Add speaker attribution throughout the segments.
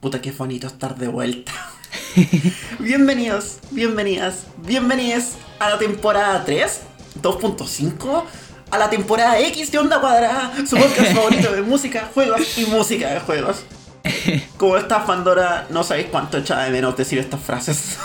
Speaker 1: Puta, qué bonito estar de vuelta. bienvenidos, bienvenidas, bienvenidos a la temporada 3, 2.5, a la temporada X de Onda Cuadrada, su podcast favorito de música, juegos y música de juegos. Como esta Pandora, no sabéis cuánto echaba de menos decir estas frases.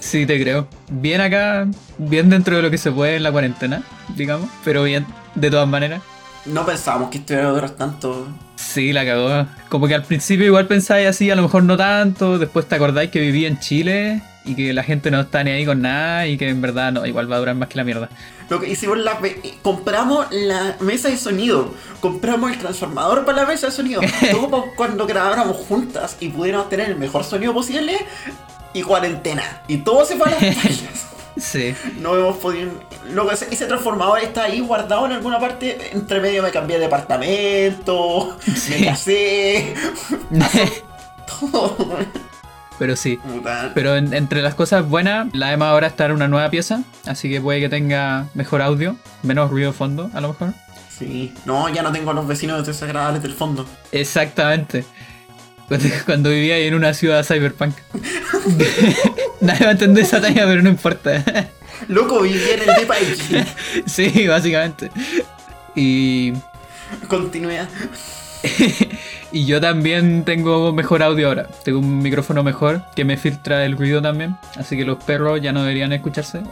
Speaker 2: Sí, te creo. Bien acá, bien dentro de lo que se puede en la cuarentena, digamos, pero bien, de todas maneras.
Speaker 1: No pensábamos que esto iba a durar tanto.
Speaker 2: Sí, la cagó. Como que al principio igual pensáis así, a lo mejor no tanto, después te acordáis que vivía en Chile y que la gente no está ni ahí con nada y que en verdad no, igual va a durar más que la mierda.
Speaker 1: Lo que hicimos la compramos la mesa de sonido, compramos el transformador para la mesa de sonido, todo para cuando grabáramos juntas y pudiéramos tener el mejor sonido posible y cuarentena. Y todo se fue a las.
Speaker 2: Sí.
Speaker 1: No hemos podido. Lo que ese transformador está ahí guardado en alguna parte. Entre medio me cambié de departamento. Me casé. todo.
Speaker 2: Pero sí. Pero entre las cosas buenas, la Emma ahora está en una nueva pieza. Así que puede que tenga mejor audio. Menos ruido de fondo, a lo mejor.
Speaker 1: Sí. No, ya no tengo a los vecinos desagradables del fondo.
Speaker 2: Exactamente. Cuando, vivía ahí en una ciudad cyberpunk. Nadie va a entender esa talla, pero no importa.
Speaker 1: Loco, vivía en el Depa
Speaker 2: Sí, básicamente. Y.
Speaker 1: Continuidad.
Speaker 2: y yo también tengo mejor audio ahora. Tengo un micrófono mejor que me filtra el ruido también. Así que los perros ya no deberían escucharse.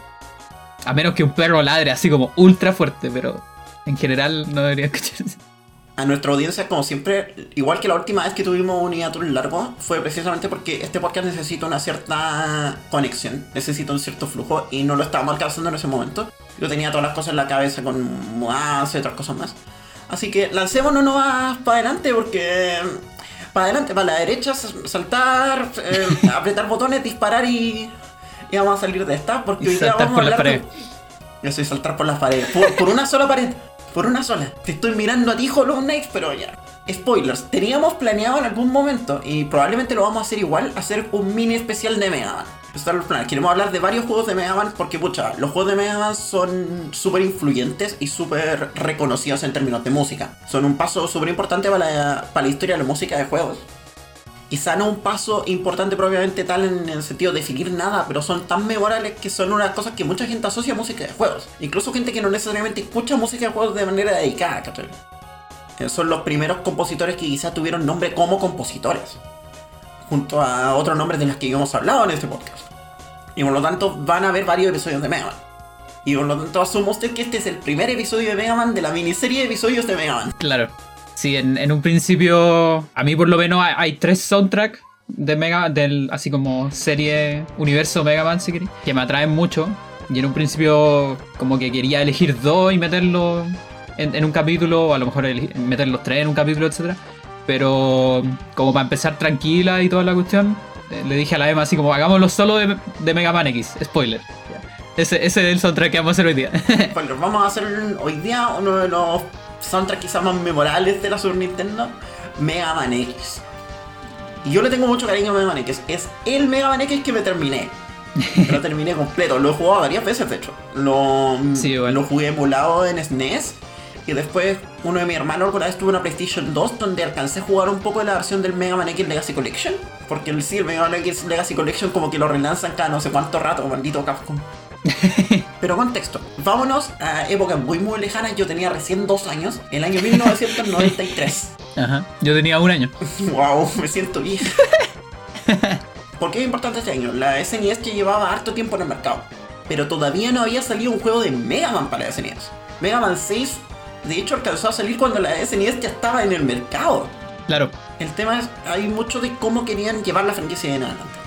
Speaker 2: A menos que un perro ladre así como ultra fuerte, pero en general no debería escucharse
Speaker 1: a nuestra audiencia, como siempre, igual que la última vez que tuvimos un hiato largo, fue precisamente porque este podcast necesita una cierta conexión, necesita un cierto flujo y no lo estábamos alcanzando en ese momento. Yo tenía todas las cosas en la cabeza con mudanza y otras cosas más. Así que lancémonos más para adelante porque para adelante, para la derecha, saltar, eh, apretar botones, disparar y, y, vamos a salir de esta porque
Speaker 2: hoy día vamos a hablar.
Speaker 1: Yo soy saltar por las paredes, por una sola pared por una sola. Te estoy mirando a ti, Hollow Knight, pero ya. Spoilers, teníamos planeado en algún momento, y probablemente lo vamos a hacer igual, hacer un mini especial de Mega Man. Queremos hablar de varios juegos de Mega Man porque, pucha, los juegos de Mega Man son súper influyentes y súper reconocidos en términos de música. Son un paso súper importante para la, para la historia de la música de juegos quizá no un paso importante propiamente tal en el sentido de definir nada, pero son tan memorables que son unas cosas que mucha gente asocia a música de juegos. Incluso gente que no necesariamente escucha música de juegos de manera dedicada, ¿cachai? Eh, son los primeros compositores que quizá tuvieron nombre como compositores, junto a otros nombres de los que hemos hablado en este podcast. Y por lo tanto van a haber varios episodios de Mega Man. Y por lo tanto asumo usted que este es el primer episodio de Mega Man de la miniserie de episodios de Mega Man.
Speaker 2: Claro. Sí, en, un principio, a mí por lo menos hay, tres soundtracks de Mega, del, así como serie universo Mega Man, si que me atraen mucho. Y en un principio, como que quería elegir dos y meterlos en, un capítulo, o a lo mejor meter los tres en un capítulo, etc. Pero, como para empezar tranquila y toda la cuestión, le dije a la Emma así como, hagámoslo solo de, de Mega Man X, spoiler. Ese, ese es el soundtrack que vamos a hacer hoy día.
Speaker 1: bueno, vamos a hacer hoy día uno de los soundtracks quizás más memorables de la Super Nintendo, Mega Man X. Y yo le tengo mucho cariño a Mega Man X. Es el Mega Man X que me terminé. lo terminé completo. Lo he jugado varias veces, de hecho. Lo, lo jugué emulado en SNES. Y después uno de mis hermanos alguna vez tuvo una PlayStation 2 donde alcancé a jugar un poco de la versión del Mega Man X Legacy Collection. Porque el, sí, el Mega Man X Legacy Collection como que lo relanzan cada no sé cuánto rato, maldito Capcom. Pero contexto, vámonos a épocas muy muy lejanas. Yo tenía recién dos años, el año 1993.
Speaker 2: Ajá, yo tenía un año.
Speaker 1: wow, me siento vieja. ¿Por qué es importante este año? La SNES que llevaba harto tiempo en el mercado. Pero todavía no había salido un juego de Mega Man para la SNES. Mega Man 6, de hecho, alcanzó a salir cuando la SNES ya estaba en el mercado.
Speaker 2: Claro.
Speaker 1: El tema es, hay mucho de cómo querían llevar la franquicia en adelante.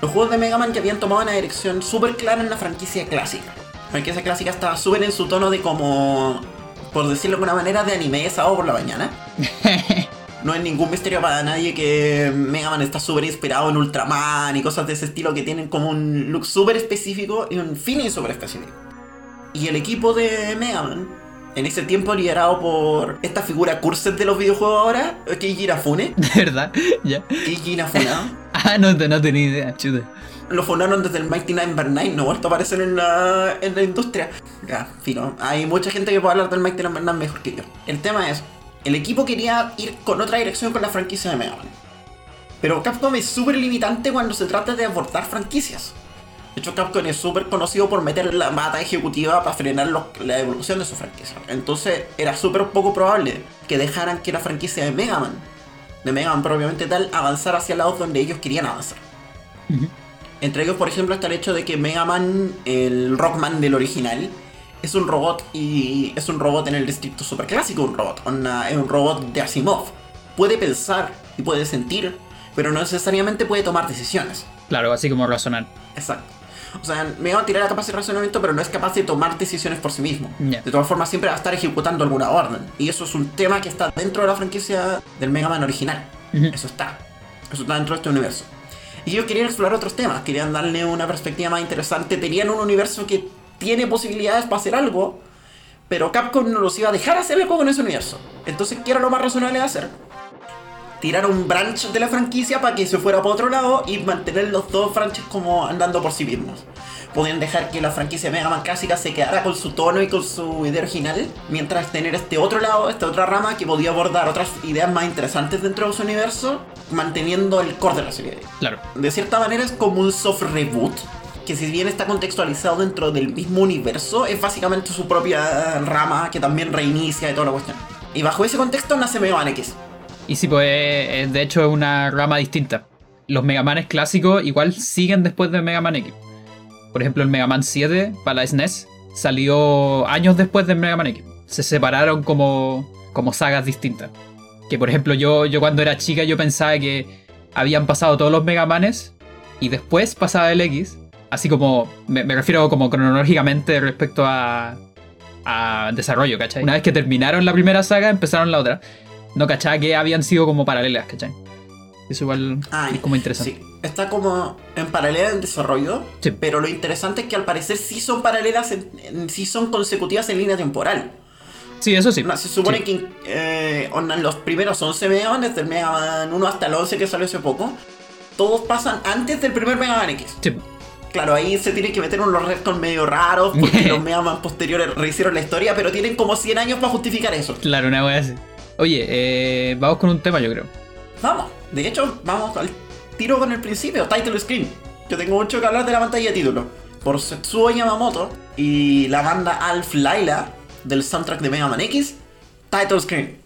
Speaker 1: Los juegos de Mega Man ya habían tomado una dirección súper clara en la franquicia clásica. Franquicia clásica estaba súper en su tono de como, por decirlo de alguna manera, de anime de sábado por la mañana. no es ningún misterio para nadie que Mega Man está súper inspirado en Ultraman y cosas de ese estilo que tienen como un look súper específico y un feeling súper específico. Y el equipo de Mega Man, en ese tiempo liderado por esta figura cursed de los videojuegos ahora, Keiji Inafune.
Speaker 2: ¿De verdad? ¿Ya?
Speaker 1: Keiji Inafune.
Speaker 2: Ah, no, no tenía idea, chuta.
Speaker 1: Lo fundaron desde el Mighty Number 9, no vuelto a aparecer en la, en la industria. Ya, fino. Hay mucha gente que puede hablar del Mighty Number 9 mejor que yo. El tema es, el equipo quería ir con otra dirección con la franquicia de Mega Man. Pero Capcom es súper limitante cuando se trata de abordar franquicias. De hecho, Capcom es súper conocido por meter la mata ejecutiva para frenar la evolución de su franquicia. Entonces, era súper poco probable que dejaran que la franquicia de Mega Man, de Mega Man propiamente tal, avanzara hacia lados donde ellos querían avanzar. Entre ellos, por ejemplo, está el hecho de que Mega Man, el Rockman del original, es un robot y es un robot en el distrito super clásico, un robot, es un robot de Asimov. Puede pensar y puede sentir, pero no necesariamente puede tomar decisiones.
Speaker 2: Claro, así como razonar.
Speaker 1: Exacto. O sea, Mega Man tiene la capacidad de razonamiento, pero no es capaz de tomar decisiones por sí mismo. De todas formas, siempre va a estar ejecutando alguna orden. Y eso es un tema que está dentro de la franquicia del Mega Man original. Eso está. Eso está dentro de este universo. Y ellos querían explorar otros temas, querían darle una perspectiva más interesante. Tenían un universo que tiene posibilidades para hacer algo, pero Capcom no los iba a dejar hacer el juego en ese universo. Entonces, ¿qué era lo más razonable de hacer? Tirar un branch de la franquicia para que se fuera para otro lado y mantener los dos branches como andando por sí mismos. Podían dejar que la franquicia Mega Man clásica se quedara con su tono y con su idea original, mientras tener este otro lado, esta otra rama que podía abordar otras ideas más interesantes dentro de su universo, manteniendo el core de la serie.
Speaker 2: Claro.
Speaker 1: De cierta manera es como un soft reboot, que si bien está contextualizado dentro del mismo universo, es básicamente su propia rama que también reinicia y toda la cuestión. Y bajo ese contexto nace Mega Man X.
Speaker 2: Y sí, pues de hecho es una rama distinta. Los Mega Manes clásicos igual siguen después de Mega Man X. Por ejemplo, el Mega Man 7 para la SNES e salió años después de Mega Man X. Se separaron como, como sagas distintas. Que por ejemplo, yo, yo cuando era chica yo pensaba que habían pasado todos los Mega Manes y después pasaba el X Así como, me, refiero como cronológicamente respecto a, a desarrollo, ¿cachai? Una vez que terminaron la primera saga, empezaron la otra. No, ¿cachai? Que habían sido como paralelas, ¿cachai? Eso igual ah, es como interesante.
Speaker 1: Sí, está como en paralela en desarrollo, sí. pero lo interesante es que al parecer sí son paralelas, en, sí son consecutivas en línea temporal.
Speaker 2: Sí, eso sí.
Speaker 1: se supone que eh, los primeros 11 Mega desde el Mega Man 1 hasta el 11 que salió hace poco, todos pasan antes del primer Mega Man X. Sí. Claro, ahí se tiene que meter unos restos medio raros porque los Mega Man posteriores rehicieron la historia, pero tienen como 100 años para justificar eso.
Speaker 2: Claro, una wea así. Oye, eh, vamos con un tema, yo creo.
Speaker 1: Vamos, de hecho, vamos al tiro con el principio, title screen. Yo tengo mucho que hablar de la pantalla de título. Por Setsuo Yamamoto y la banda Alf Laila del soundtrack de Mega Man X, title screen.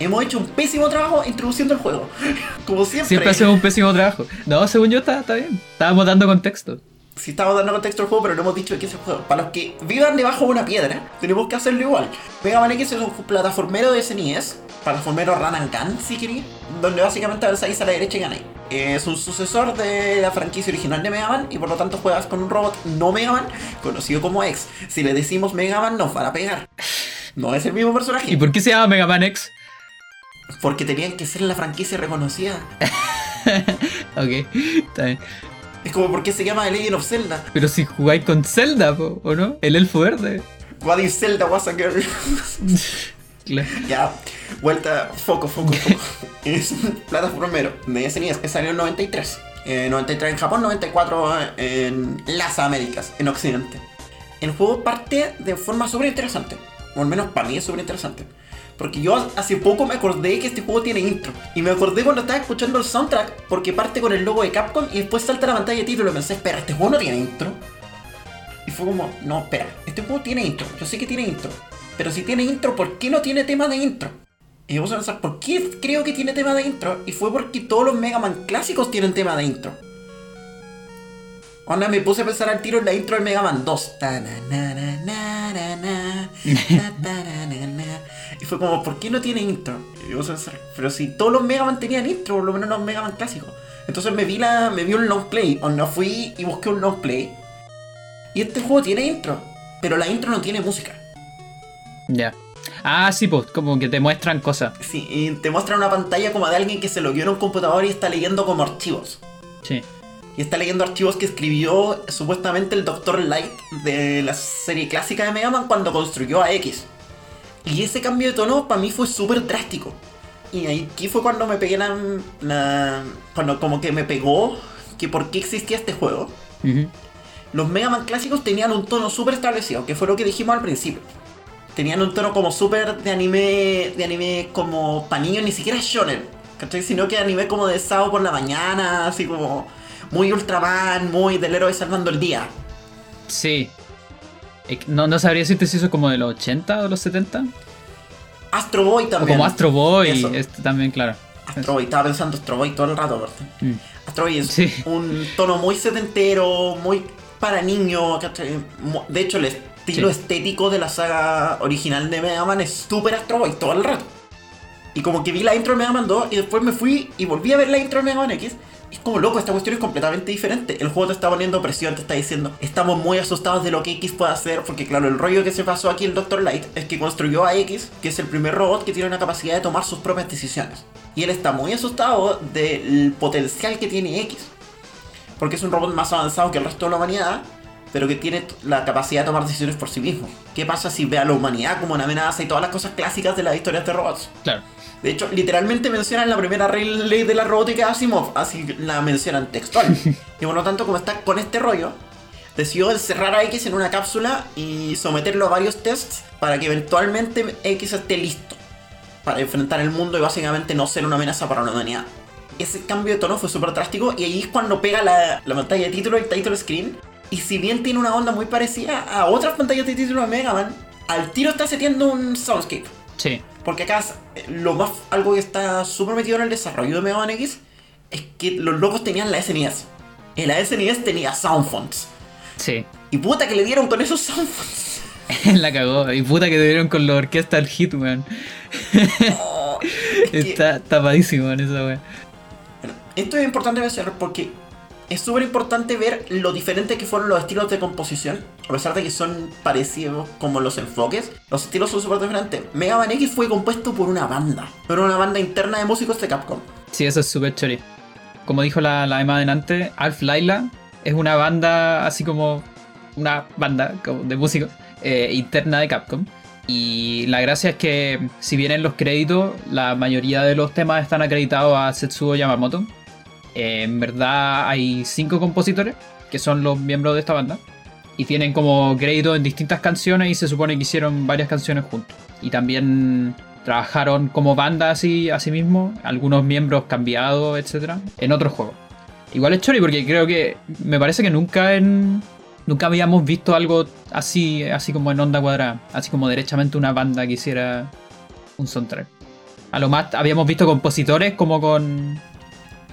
Speaker 1: Hemos hecho un pésimo trabajo introduciendo el juego. Como siempre.
Speaker 2: Siempre hacemos un pésimo trabajo. No, según yo está, está bien. Estábamos dando contexto.
Speaker 1: Sí, estábamos dando contexto al juego, pero no hemos dicho de qué es el juego. Para los que vivan debajo de una piedra, tenemos que hacerlo igual. Mega Man X es un plataformero de SNES, plataformero Run and Gun, si queréis, donde básicamente avanzáis a la derecha y ganáis. Es un sucesor de la franquicia original de Mega Man y por lo tanto juegas con un robot no Mega Man, conocido como X. Si le decimos Mega Man, nos van a pegar. No es el mismo personaje.
Speaker 2: ¿Y por qué se llama Mega Man X?
Speaker 1: Porque tenían que ser la franquicia reconocida.
Speaker 2: ok, está bien.
Speaker 1: Es como porque se llama The Legend of Zelda.
Speaker 2: Pero si jugáis con Zelda, ¿o no? El elfo verde.
Speaker 1: What if Zelda was a girl? Ya, vuelta, foco, foco, foco. es plataformero de SNES que salió en 93. 93 eh, en Japón, 94 en las Américas, en Occidente. El juego parte de forma súper interesante. O al menos para mí es súper interesante. Porque yo hace poco me acordé que este juego tiene intro. Y me acordé cuando estaba escuchando el soundtrack, porque parte con el logo de Capcom y después salta la pantalla de título. Y pensé, espera, este juego no tiene intro. Y fue como, no, espera, este juego tiene intro. Yo sé que tiene intro. Pero si tiene intro, ¿por qué no tiene tema de intro? Y vamos a pensar, ¿por qué creo que tiene tema de intro? Y fue porque todos los Mega Man clásicos tienen tema de intro. Onda, me puse a pensar al tiro en la intro del Mega Man 2. Y fue como, ¿por qué no tiene intro? pero si todos los Mega Man tenían intro, por lo menos los Mega Man clásicos. Entonces me vi la. me vi un long play. O no fui y busqué un long play. Y este juego tiene intro. Pero la intro no tiene música.
Speaker 2: Ya. Ah, sí, pues, como que te muestran cosas.
Speaker 1: Sí, y te muestran una pantalla como de alguien que se lo vio en un computador y está leyendo como archivos.
Speaker 2: Sí.
Speaker 1: Y está leyendo archivos que escribió supuestamente el Dr. Light de la serie clásica de Mega Man cuando construyó a X. Y ese cambio de tono para mí fue súper drástico. Y aquí fue cuando me pegué la, la- Cuando como que me pegó que por qué existía este juego. Los Mega Man clásicos tenían un tono súper establecido, que fue lo que dijimos al principio. Tenían un tono como súper de anime, de anime como pa' niños, ni siquiera shonen, ¿cachai? Sino que anime como de sábado por la mañana, así como muy Ultraman, muy del héroe salvando el día.
Speaker 2: Sí. No, no sabría decirte si eso es como de los 80 o los 70.
Speaker 1: Astro Boy
Speaker 2: O
Speaker 1: también.
Speaker 2: como Astro Boy, este también, claro.
Speaker 1: Astro Boy, estaba pensando Astro Boy todo el rato, aparte.
Speaker 2: Mm.
Speaker 1: Astro Boy es
Speaker 2: Sí.
Speaker 1: un tono muy setentero, muy para niños, De hecho, el estilo
Speaker 2: Sí.
Speaker 1: estético de la saga original de Mega Man es súper Astro Boy todo el rato. Y como que vi la intro de Mega Man 2 y después me fui y volví a ver la intro de Mega Man X. Es como loco, esta cuestión es completamente diferente. El juego te está poniendo presión, te está diciendo, estamos muy asustados de lo que X puede hacer. Porque claro, el rollo que se pasó aquí el Dr. Light es que construyó a X, que es el primer robot que tiene la capacidad de tomar sus propias decisiones. Y él está muy asustado del potencial que tiene X. Porque es un robot más avanzado que el resto de la humanidad, pero que tiene la capacidad de tomar decisiones por sí mismo. ¿Qué pasa si ve a la humanidad como una amenaza y todas las cosas clásicas de las historias de robots?
Speaker 2: Claro.
Speaker 1: De hecho, literalmente mencionan la primera ley de la robótica de Asimov, así la mencionan textual. y por lo tanto, como está con este rollo, decidió encerrar a X en una cápsula y someterlo a varios tests para que eventualmente X esté listo para enfrentar el mundo y básicamente no ser una amenaza para la humanidad. Ese cambio de tono fue súper drástico y ahí es cuando pega la, la pantalla de título y el title screen. Y si bien tiene una onda muy parecida a otras pantallas de título de Mega Man, al tiro está seteando un soundscape.
Speaker 2: Sí.
Speaker 1: Porque acá eh, lo más algo que está súper metido en el desarrollo de Mega Man X es que los locos tenían la SNES. Y la SNES tenía sound fonts.
Speaker 2: Sí.
Speaker 1: Y puta que le dieron con esos sound fonts.
Speaker 2: la cagó. Y puta que te dieron con la orquesta el hit, weón.
Speaker 1: Oh, es que-
Speaker 2: Está tapadísimo en esa weón.
Speaker 1: Bueno, esto es importante mencionar porque es súper importante ver lo diferente que fueron los estilos de composición. A pesar de que son parecidos como los enfoques, los estilos son súper diferentes. Mega Man X fue compuesto por una banda, pero una banda interna de músicos de Capcom.
Speaker 2: Sí, eso es súper chori. Como dijo la, la Emma adelante, Alf Laila es una banda así como una banda de músicos eh, interna de Capcom. Y la gracia es que si bien en los créditos la mayoría de los temas están acreditados a Setsuo Yamamoto, en verdad hay cinco compositores que son los miembros de esta banda y tienen como crédito en distintas canciones y se supone que hicieron varias canciones juntos. Y también trabajaron como banda así, así mismo, algunos miembros cambiados, etcétera, en otros juegos. Igual es chori porque creo que me parece que nunca en nunca habíamos visto algo así, así como en onda cuadrada, así como derechamente una banda que hiciera un soundtrack. A lo más habíamos visto compositores como con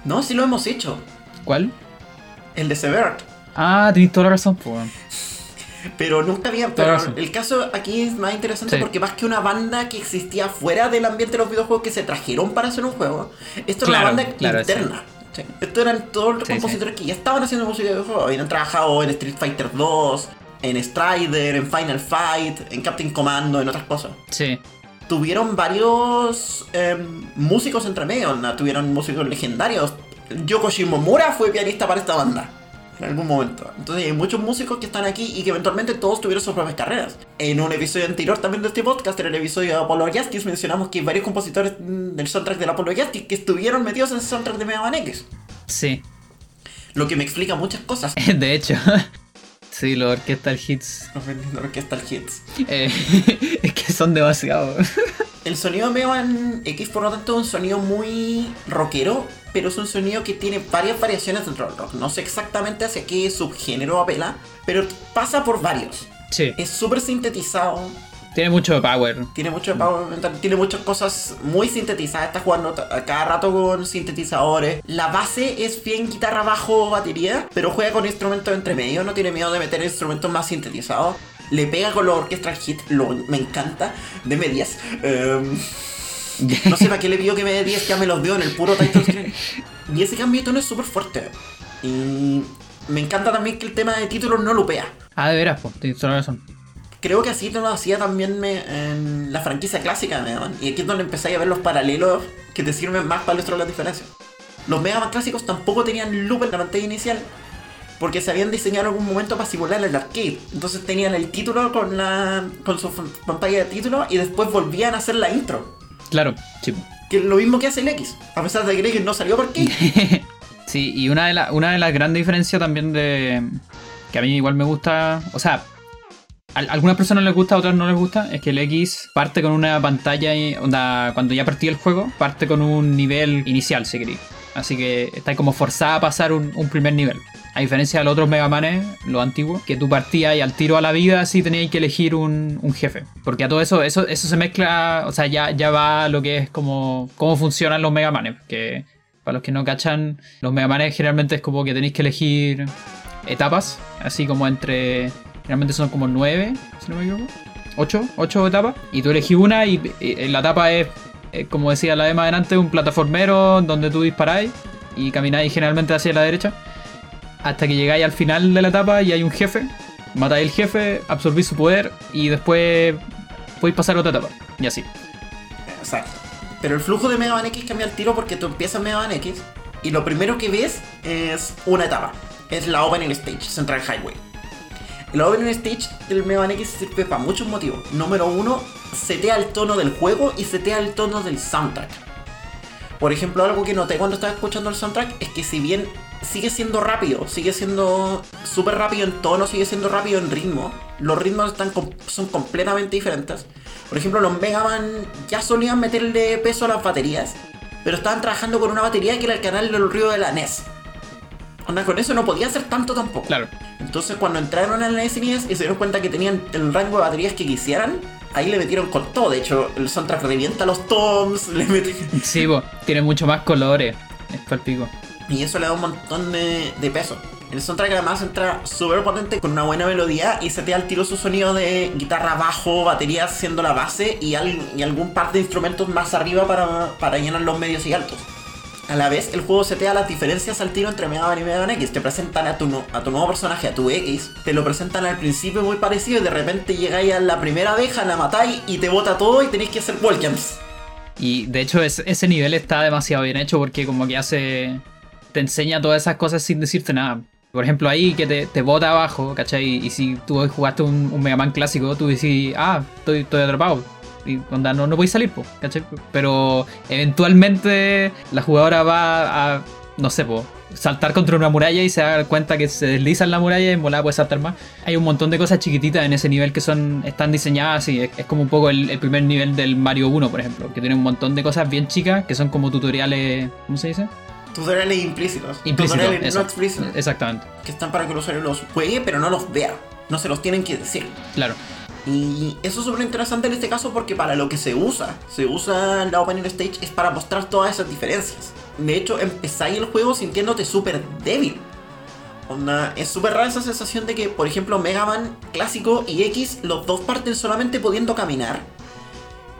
Speaker 1: No, sí lo hemos hecho.
Speaker 2: ¿cuál?
Speaker 1: El de Severt.
Speaker 2: Ah, tenéis toda la razón, pues.
Speaker 1: Pero nunca había. Pero el caso aquí es más interesante
Speaker 2: Sí.
Speaker 1: porque más que una banda que existía fuera del ambiente de los videojuegos que se trajeron para hacer un juego, esto
Speaker 2: Claro,
Speaker 1: era una banda
Speaker 2: claro,
Speaker 1: interna. Sí. Estos eran todos los compositores que ya estaban haciendo música de videojuegos. Habían trabajado en Street Fighter 2, en Strider, en Final Fight, en Captain Commando, en otras cosas.
Speaker 2: Sí.
Speaker 1: Tuvieron varios em, músicos entre medio, ¿no? tuvieron músicos legendarios. Yoko Shimomura fue pianista para esta banda en algún momento. Entonces hay muchos músicos que están aquí y que eventualmente todos tuvieron sus propias carreras. En un episodio anterior también de este podcast, en el episodio de Apollo Justice, mencionamos que varios compositores mm, del soundtrack del Apollo Justice que estuvieron metidos en el soundtrack de Mega Man X.
Speaker 2: Sí.
Speaker 1: Lo que me explica muchas cosas.
Speaker 2: De hecho. Sí, los orquestal hits.
Speaker 1: La orquesta Hits.
Speaker 2: eh, es que son demasiado.
Speaker 1: El sonido de Mega Man X, por lo tanto, es un sonido muy rockero, pero es un sonido que tiene varias variaciones dentro del rock. No sé exactamente hacia qué subgénero apela, pero pasa por varios.
Speaker 2: Sí.
Speaker 1: Es súper sintetizado,
Speaker 2: Tiene mucho power.
Speaker 1: tiene mucho power mental, tiene muchas cosas muy sintetizadas. Está jugando a cada rato con sintetizadores. La base es bien guitarra, bajo, batería, pero juega con instrumentos entre medio. No tiene miedo de meter instrumentos más sintetizados. Le pega con los orquestra hit, lo, me encanta. De medias. Em, no sé para qué le pidió que me dé 10, ya me los dio en el puro title screen. Y ese cambio de tono es súper fuerte. Y me encanta también que el tema de títulos no lupea.
Speaker 2: Ah, de veras, pues, tienes toda la razón.
Speaker 1: Creo que así lo hacía también me- en la franquicia clásica de Mega Man. Y aquí es donde empezáis a ver los paralelos que te sirven más para ilustrar las diferencias. Los Mega Man clásicos tampoco tenían loop en la pantalla inicial. Porque se habían diseñado en algún momento para simular el arcade. Entonces tenían el título con la con su pantalla de título y después volvían a hacer la intro.
Speaker 2: Claro, sí.
Speaker 1: Que es lo mismo que hace el X. A pesar de que el X no salió por arcade.
Speaker 2: Sí, y una de, la- una de las grandes diferencias también de. que a mí igual me gusta. O sea, a algunas personas les gusta, otras no les gusta. Es que el X parte con una pantalla. onda, cuando ya partí el juego, parte con un nivel inicial, si queréis. Así que está como forzada a pasar un, primer nivel. A diferencia de los otros Mega Manes, los antiguos, que tú partías y al tiro a la vida sí tenías que elegir un, jefe. Porque a todo eso, eso, se mezcla, o sea, ya, ya va lo que es como cómo funcionan los Mega Manes. Que para los que no cachan, los Mega Manes generalmente es como que tenéis que elegir etapas, así como entre. Generalmente son como nueve, si no me equivoco. Ocho, ocho etapas. Y tú elegís una y, la etapa es, como decía la de más adelante, un plataformero donde tú disparáis y camináis generalmente hacia la derecha. Hasta que llegáis al final de la etapa y hay un jefe. Matáis el jefe, absorbís su poder y después podéis pasar a otra etapa. Y así.
Speaker 1: Exacto. Pero el flujo de Mega Man X cambia al tiro porque tú empiezas Mega Man X y lo primero que ves es una etapa. Es la Opening Stage, Central Highway. La Opening Stage del Mega Man X sirve para muchos motivos. Número uno, setea el tono del juego y setea el tono del soundtrack. Por ejemplo, algo que noté cuando estaba escuchando el soundtrack es que si bien sigue siendo rápido, sigue siendo súper rápido en tono, sigue siendo rápido en ritmo, los ritmos están son completamente diferentes. Por ejemplo, los Mega Man ya solían meterle peso a las baterías, pero estaban trabajando con una batería que era el canal del río de la NES. Onda, con eso no podía hacer tanto tampoco.
Speaker 2: Claro.
Speaker 1: Entonces cuando entraron en la NES y se dieron cuenta que tenían el rango de baterías que quisieran, ahí le metieron con todo. De hecho, el soundtrack revienta los toms, le meten...
Speaker 2: Sí, po, tiene mucho más colores. Es palpico.
Speaker 1: Y eso le da un montón de, de peso. El soundtrack además entra súper potente con una buena melodía y se te al tiro su sonido de guitarra bajo, batería siendo la base y, al- y algún par de instrumentos más arriba para, para llenar los medios y altos. A la vez, el juego setea las diferencias al tiro entre Mega Man y Mega Man X. Te presentan a tu, a tu nuevo personaje, a tu X, te lo presentan al principio muy parecido y de repente llegáis a la primera abeja, la matáis y te bota todo y tenéis que hacer wall jumps.
Speaker 2: Y de hecho es- ese nivel está demasiado bien hecho porque como que hace... Te enseña todas esas cosas sin decirte nada. Por ejemplo, ahí que te, te bota abajo, ¿cachai? Y si tú jugaste un, un Mega Man clásico, tú decís, ah, estoy, estoy atrapado. Y onda, no, no podéis salir, po, ¿cachai? Pero eventualmente la jugadora va a, no sé, po, saltar contra una muralla y se da cuenta que se desliza en la muralla y en volada puede saltar más. Hay un montón de cosas chiquititas en ese nivel que son están diseñadas y es, es como un poco el, el primer nivel del Mario 1, por ejemplo, que tiene un montón de cosas bien chicas que son como tutoriales, ¿cómo se dice?
Speaker 1: Tutoriales implícitos.
Speaker 2: Implícitos,
Speaker 1: Tutoriales no explícitos.
Speaker 2: Exactamente,
Speaker 1: Que están para que el usuario los juegue, pero no los vea. No se los tienen que decir.
Speaker 2: claro.
Speaker 1: Y eso es súper interesante en este caso porque para lo que se usa, se usa la Opening Stage es para mostrar todas esas diferencias. De hecho, empezáis el juego sintiéndote súper débil. Onda, es súper rara esa sensación de que, por ejemplo, Mega Man clásico y X, los dos parten solamente pudiendo caminar.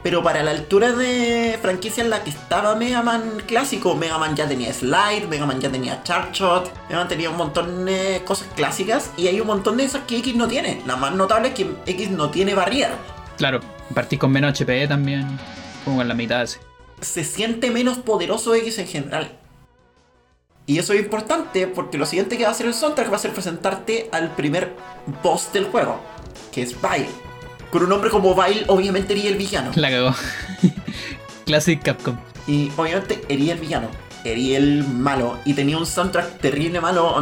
Speaker 1: Pero para la altura de franquicia en la que estaba Mega Man clásico, Mega Man ya tenía Slide, Mega Man ya tenía Charge Shot, Mega Man tenía un montón de cosas clásicas y hay un montón de esas que X no tiene. La más notable es que X no tiene barriera.
Speaker 2: Claro, partís con menos HPE también, como en la mitad así.
Speaker 1: Se siente menos poderoso X en general. Y eso es importante porque lo siguiente que va a hacer el soundtrack va a ser presentarte al primer boss del juego, que es Vile. Con un nombre como Vile, obviamente eres el villano.
Speaker 2: La cagó. Classic Capcom.
Speaker 1: Y obviamente erí el villano, erí el malo. Y tenía un soundtrack terrible malo.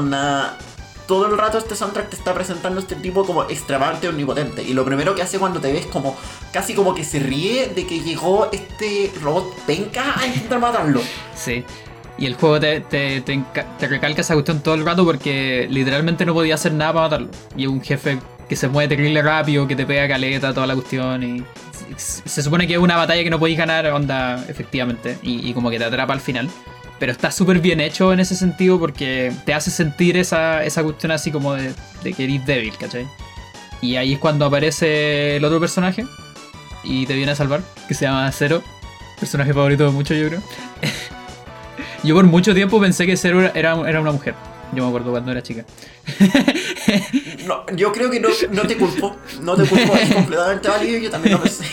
Speaker 1: Todo el rato este soundtrack te está presentando este tipo como extravagante, omnipotente. Y lo primero que hace cuando te ves como... Casi como que se ríe de que llegó este robot penca a intentar matarlo.
Speaker 2: Sí. Y el juego te, te, te, enca- te recalca esa cuestión todo el rato porque literalmente no podía hacer nada para matarlo. Y es un jefe que se mueve terrible rápido, que te pega caleta, toda la cuestión. Y se supone que es una batalla que no podéis ganar, onda, efectivamente. Y, como que te atrapa al final. Pero está súper bien hecho en ese sentido porque te hace sentir esa, esa cuestión así como de, de que eres débil, ¿cachai? Y ahí es cuando aparece el otro personaje y te viene a salvar, que se llama Zero. Personaje favorito de muchos, yo creo. Yo por mucho tiempo pensé que Zero era, era una mujer. Yo me acuerdo cuando era chica.
Speaker 1: No, yo creo que no, no te culpo. No te culpo, es completamente válido. Yo también lo pensé.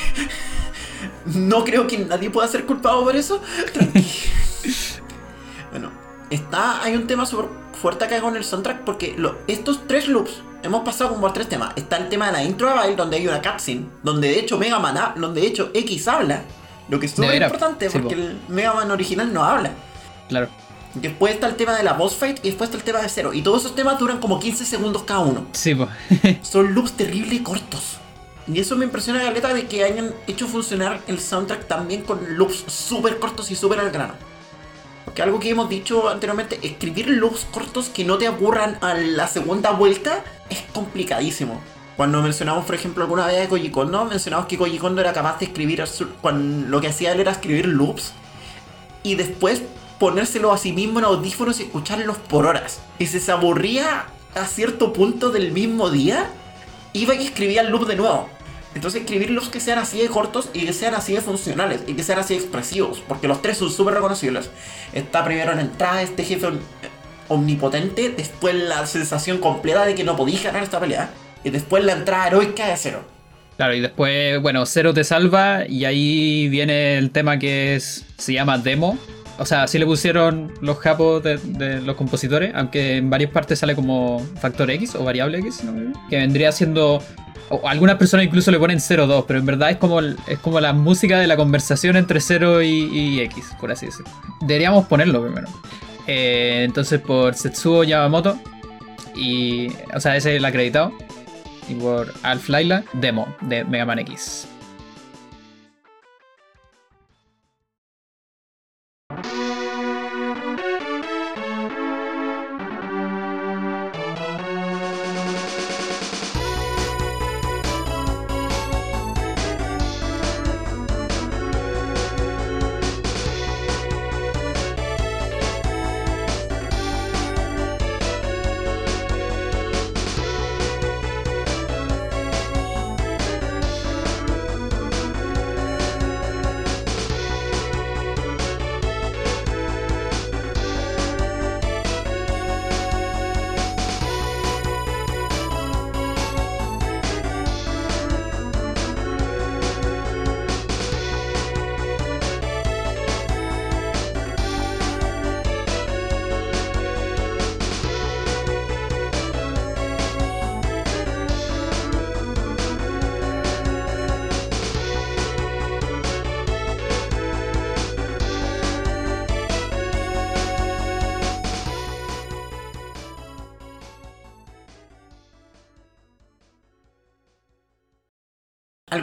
Speaker 1: No creo que nadie pueda ser culpado por eso. Tranquilo. Bueno, está, hay un tema súper fuerte acá con el soundtrack porque lo- estos tres loops hemos pasado como por tres temas. Está el tema de la intro de baile donde hay una cutscene, donde de hecho Mega Man, ha- donde de hecho X habla, lo que es súper importante
Speaker 2: sí,
Speaker 1: porque
Speaker 2: po.
Speaker 1: el Mega Man original no habla.
Speaker 2: Claro.
Speaker 1: Después está el tema de la boss fight y después está el tema de Zero. Y todos esos temas duran como 15 segundos cada uno.
Speaker 2: Sí, pues.
Speaker 1: Son loops terrible cortos. Y eso me impresiona Galeta de que hayan hecho funcionar el soundtrack también con loops súper cortos y súper al grano. Porque algo que hemos dicho anteriormente, escribir loops cortos que no te aburran a la segunda vuelta es complicadísimo. Cuando mencionamos, por ejemplo, alguna vez a Koji Kondo, mencionamos que Koji Kondo era capaz de escribir, cuando lo que hacía él era escribir loops y después ponérselo a sí mismo en audífonos y escucharlos por horas. Y se aburría a cierto punto del mismo día, iba y escribía el loop de nuevo. Entonces escribir loops que sean así de cortos y que sean así de funcionales y que sean así de expresivos, porque los tres son súper reconocibles. Está primero la entrada este jefe om- omnipotente, después la sensación completa de que no podías ganar esta pelea, y después la entrada heroica de cero.
Speaker 2: Claro, y después, bueno, Cero te salva y ahí viene el tema que es se llama demo. O sea, así le pusieron los japos de, los compositores, aunque en varias partes sale como factor X o variable X, no que vendría siendo... o algunas personas incluso le ponen 0-2, pero en verdad es como, es como la música de la conversación entre 0 y, y X, por así decirlo. Deberíamos ponerlo primero. Eh, entonces por Setsuo Yamamoto, y, o sea, ese es el acreditado y por Alf Laila, demo de Mega Man X.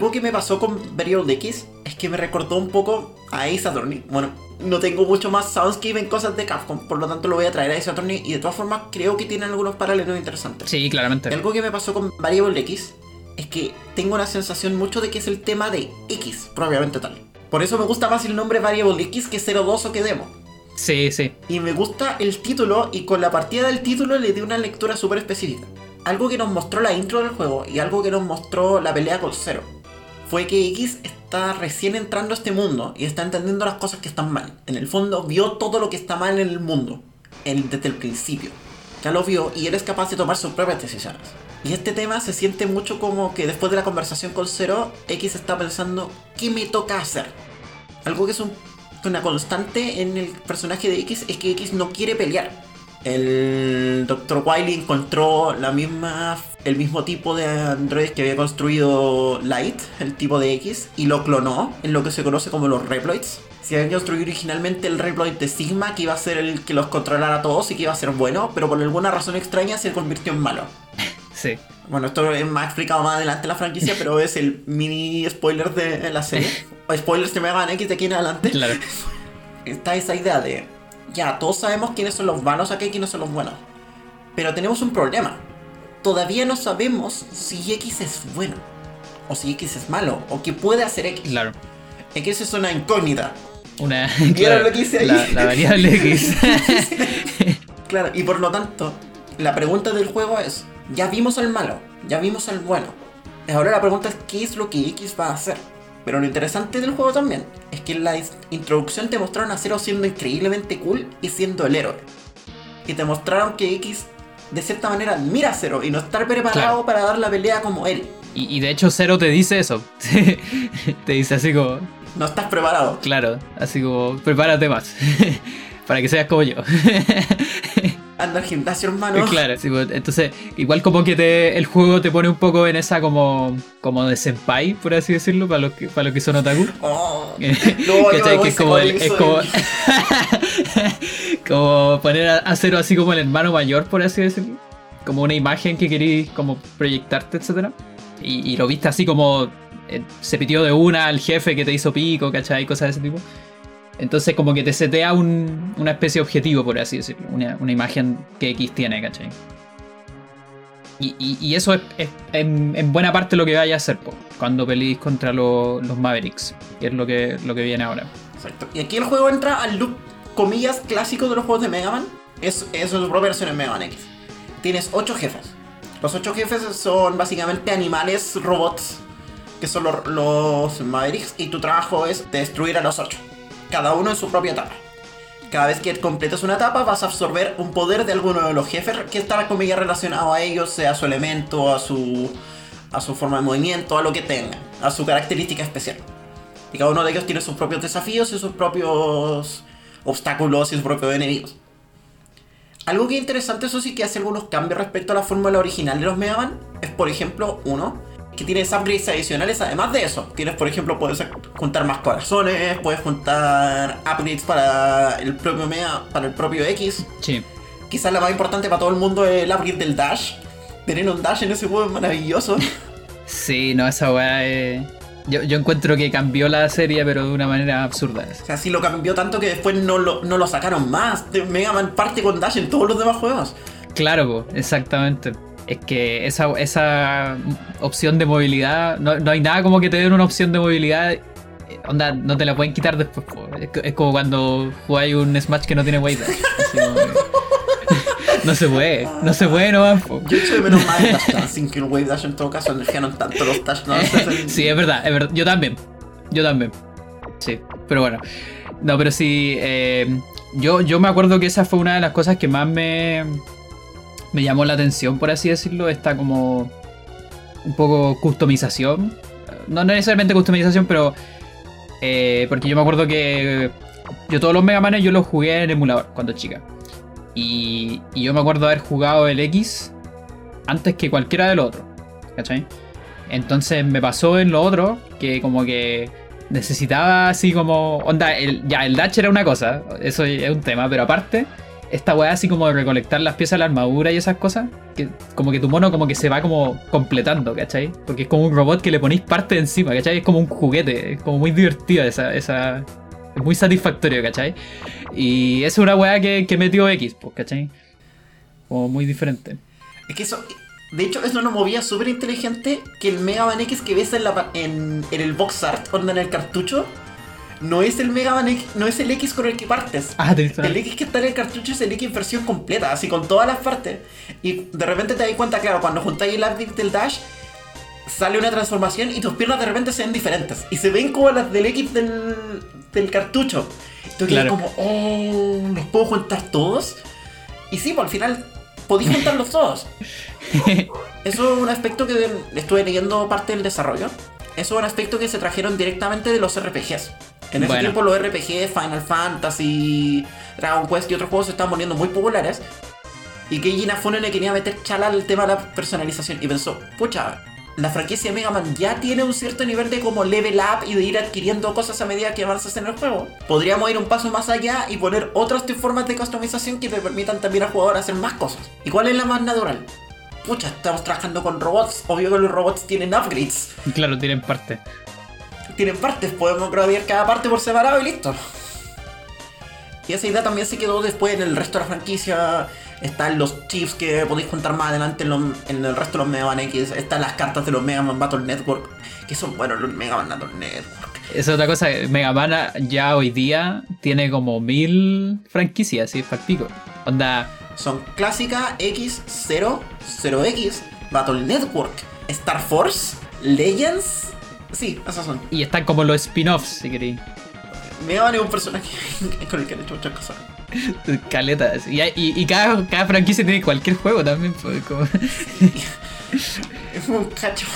Speaker 1: Algo que me pasó con Variable X es que me recordó un poco a Ace Attorney. Bueno, no tengo mucho más soundscape en cosas de Capcom, por lo tanto lo voy a traer a Ace Attorney y de todas formas creo que tienen algunos paralelos interesantes.
Speaker 2: Sí, claramente.
Speaker 1: Algo que me pasó con Variable X es que tengo la sensación mucho de que es el tema de X, propiamente tal. Por eso me gusta más el nombre Variable X que 02 o que Demo.
Speaker 2: Sí, sí.
Speaker 1: Y me gusta el título y con la partida del título le di una lectura súper específica. Algo que nos mostró la intro del juego y algo que nos mostró la pelea con Zero. Fue que X está recién entrando a este mundo y está entendiendo las cosas que están mal. En el fondo vio todo lo que está mal en el mundo. Él desde el principio. Ya lo vio y él es capaz de tomar sus propias decisiones. Y este tema se siente mucho como que después de la conversación con Zero, X está pensando, ¿qué me toca hacer? Algo que es un- una constante en el personaje de X es que X no quiere pelear. El Dr. Wily encontró la misma, el mismo tipo de androides que había construido Light, el tipo de X, y lo clonó en lo que se conoce como los Reploids. Se había construido originalmente el Reploid de Sigma, que iba a ser el que los controlara a todos y que iba a ser bueno, pero por alguna razón extraña se convirtió en malo.
Speaker 2: Sí.
Speaker 1: Bueno, esto es más explicado más adelante en la franquicia, pero es el mini spoiler de la serie. O spoilers que me hagan X de aquí en adelante.
Speaker 2: Claro.
Speaker 1: Está esa idea de, ya, todos sabemos quiénes son los malos acá y quiénes son los buenos. Pero tenemos un problema. Todavía no sabemos si X es bueno, o si X es malo, o qué puede hacer X.
Speaker 2: Claro.
Speaker 1: X es una incógnita.
Speaker 2: Una.
Speaker 1: ¿Vieron
Speaker 2: claro,
Speaker 1: lo que hice ahí?
Speaker 2: La, la variable X.
Speaker 1: Claro, y por lo tanto, la pregunta del juego es, ya vimos al malo, ya vimos al bueno. Ahora la pregunta es, ¿qué es lo que X va a hacer? Pero lo interesante del juego también es que en la introducción te mostraron a Zero siendo increíblemente cool y siendo el héroe. Y te mostraron que X de cierta manera admira a Zero y no estar preparado
Speaker 2: Claro.
Speaker 1: para dar la pelea como él.
Speaker 2: Y, y de hecho Zero te dice eso. te dice así como,
Speaker 1: No estás preparado.
Speaker 2: claro, así como, prepárate más. para que seas como yo.
Speaker 1: Anda al gimnasio, hermano.
Speaker 2: Claro, sí, pues, entonces igual como que te, el juego te pone un poco en esa como, como de senpai, por así decirlo, para los que, para los que son otaku.
Speaker 1: Oh,
Speaker 2: Eh,
Speaker 1: No,
Speaker 2: Que es como, el- es como, como poner a, a Zero así como el hermano mayor, por así decirlo. Como una imagen que querís como proyectarte, etcétera. Y, y lo viste así como eh, se pitió de una al jefe que te hizo pico, ¿cachai? Cosas de ese tipo. Entonces como que te setea un- una especie de objetivo, por así decirlo. Una, una imagen que X tiene, ¿cachai? Y, y- eso es, en buena parte lo que vaya a hacer po, cuando peleéis contra lo- los Mavericks, que es lo que, lo que viene ahora.
Speaker 1: Exacto. Y aquí el juego entra al loop, comillas, clásico de los juegos de Mega Man. Es, es su propia versión en Mega Man X. Tienes ocho jefes. Los ocho jefes son básicamente animales, robots, que son los, los Mavericks, y tu trabajo es destruir a los ocho. Cada uno en su propia etapa. Cada vez que completes una etapa vas a absorber un poder de alguno de los jefes que estará comillas relacionado a ellos, sea su elemento, a su, a su forma de movimiento, a lo que tengan, a su característica especial. Y cada uno de ellos tiene sus propios desafíos y sus propios obstáculos y sus propios enemigos. Algo que es interesante, eso sí, que hace algunos cambios respecto a la fórmula original de los Mega es por ejemplo, uno, que tienes upgrades adicionales además de eso. Tienes, por ejemplo, puedes juntar más corazones, puedes juntar upgrades para el propio Mega, para el propio X.
Speaker 2: Sí.
Speaker 1: Quizás la más importante para todo el mundo es el upgrade del Dash. Tener un Dash en ese juego es maravilloso.
Speaker 2: Sí, no, esa weá es... Yo, yo encuentro que cambió la serie, pero de una manera absurda.
Speaker 1: O sea, sí lo cambió tanto que después no lo, no lo sacaron más. Mega Man parte con Dash en todos los demás juegos.
Speaker 2: Claro, po, exactamente. Es que esa, esa opción de movilidad, no, no hay nada como que te den una opción de movilidad. eh, Onda, no te la pueden quitar después. Es, co- es como cuando jugáis un Smash que no tiene que- No se puede, no se puede nomás. po.
Speaker 1: Yo echo de menos más el Dash Dancing que el Wave Dash en todo caso. Nerfearon tanto los Dash Dances.
Speaker 2: Sí, es verdad, es verdad. Yo también. Yo también. Sí, pero bueno. No, pero sí. eh, yo, yo me acuerdo que esa fue una de las cosas que más me, me llamó la atención, por así decirlo. Esta como un poco customización. No necesariamente customización, pero... eh, porque yo me acuerdo que yo todos los Mega Man yo los jugué en emulador cuando chica. Y, y yo me acuerdo haber jugado el X antes que cualquiera del otro. ¿Cachai? Entonces me pasó en lo otro que como que necesitaba así como... Onda, el, ya, el dash era una cosa, eso es un tema, pero aparte, esta weá así como de recolectar las piezas de la armadura y esas cosas, que como que tu mono como que se va como completando, ¿cachai? Porque es como un robot que le ponéis parte encima, ¿cachai? Es como un juguete, es como muy divertida esa... esa es muy satisfactorio, ¿cachai? Y es una weá que, que metió X, pues, ¿cachai? Como muy diferente.
Speaker 1: Es que eso. De hecho, es una movida súper inteligente que el Mega Man X que ves en, la, en, en el box art, onda en el cartucho, no es el Mega Man X, no es el X con el que partes.
Speaker 2: Ah, tenés
Speaker 1: El X que está en el cartucho es el X versión completa, así con todas las partes. Y de repente te das cuenta, claro, cuando juntáis el update del Dash, sale una transformación y tus piernas de repente se ven diferentes. Y se ven como las del X del, del cartucho. Entonces
Speaker 2: Claro.
Speaker 1: como, oh, ¿los puedo juntar todos? Y sí, pues al final podéis juntarlos todos. Eso es un aspecto que estuve leyendo parte del desarrollo. Eso es un aspecto que se trajeron directamente de los RPGs. En ese
Speaker 2: Bueno.
Speaker 1: tiempo los RPG, Final Fantasy, Dragon Quest y otros juegos se estaban poniendo muy populares. Y Keiji Inafune le quería meter chala al tema de la personalización. Y pensó, pucha, la franquicia Mega Man ya tiene un cierto nivel de como level up y de ir adquiriendo cosas a medida que avanzas en el juego. Podríamos ir un paso más allá y poner otras formas de customización que te permitan también al jugador hacer más cosas. ¿Y cuál es la más natural? Pucha, estamos trabajando con robots. Obvio que los robots tienen upgrades.
Speaker 2: Claro, tienen parte.
Speaker 1: Tienen partes, podemos grabar cada parte por separado y listo. Y esa idea también se quedó después en el resto de la franquicia. Están los chips que podéis contar más adelante en, los- en el resto de los Mega Man X. Están las cartas de los Mega Man Battle Network. Que son buenos los Mega Man Battle Network.
Speaker 2: Esa es otra cosa, Mega Man ya hoy día tiene como mil franquicias, ¿sí? Palpico. Onda,
Speaker 1: Son Clásica X, 0, 0X, Battle Network, Star Force, Legends. Sí, esas son.
Speaker 2: y están como los spin-offs, si queréis.
Speaker 1: Mega Man es un personaje con el que han hecho muchas cosas.
Speaker 2: Caletas. Y, hay- y, y cada, cada franquicia tiene cualquier juego también. pues, como-
Speaker 1: Es un cacho.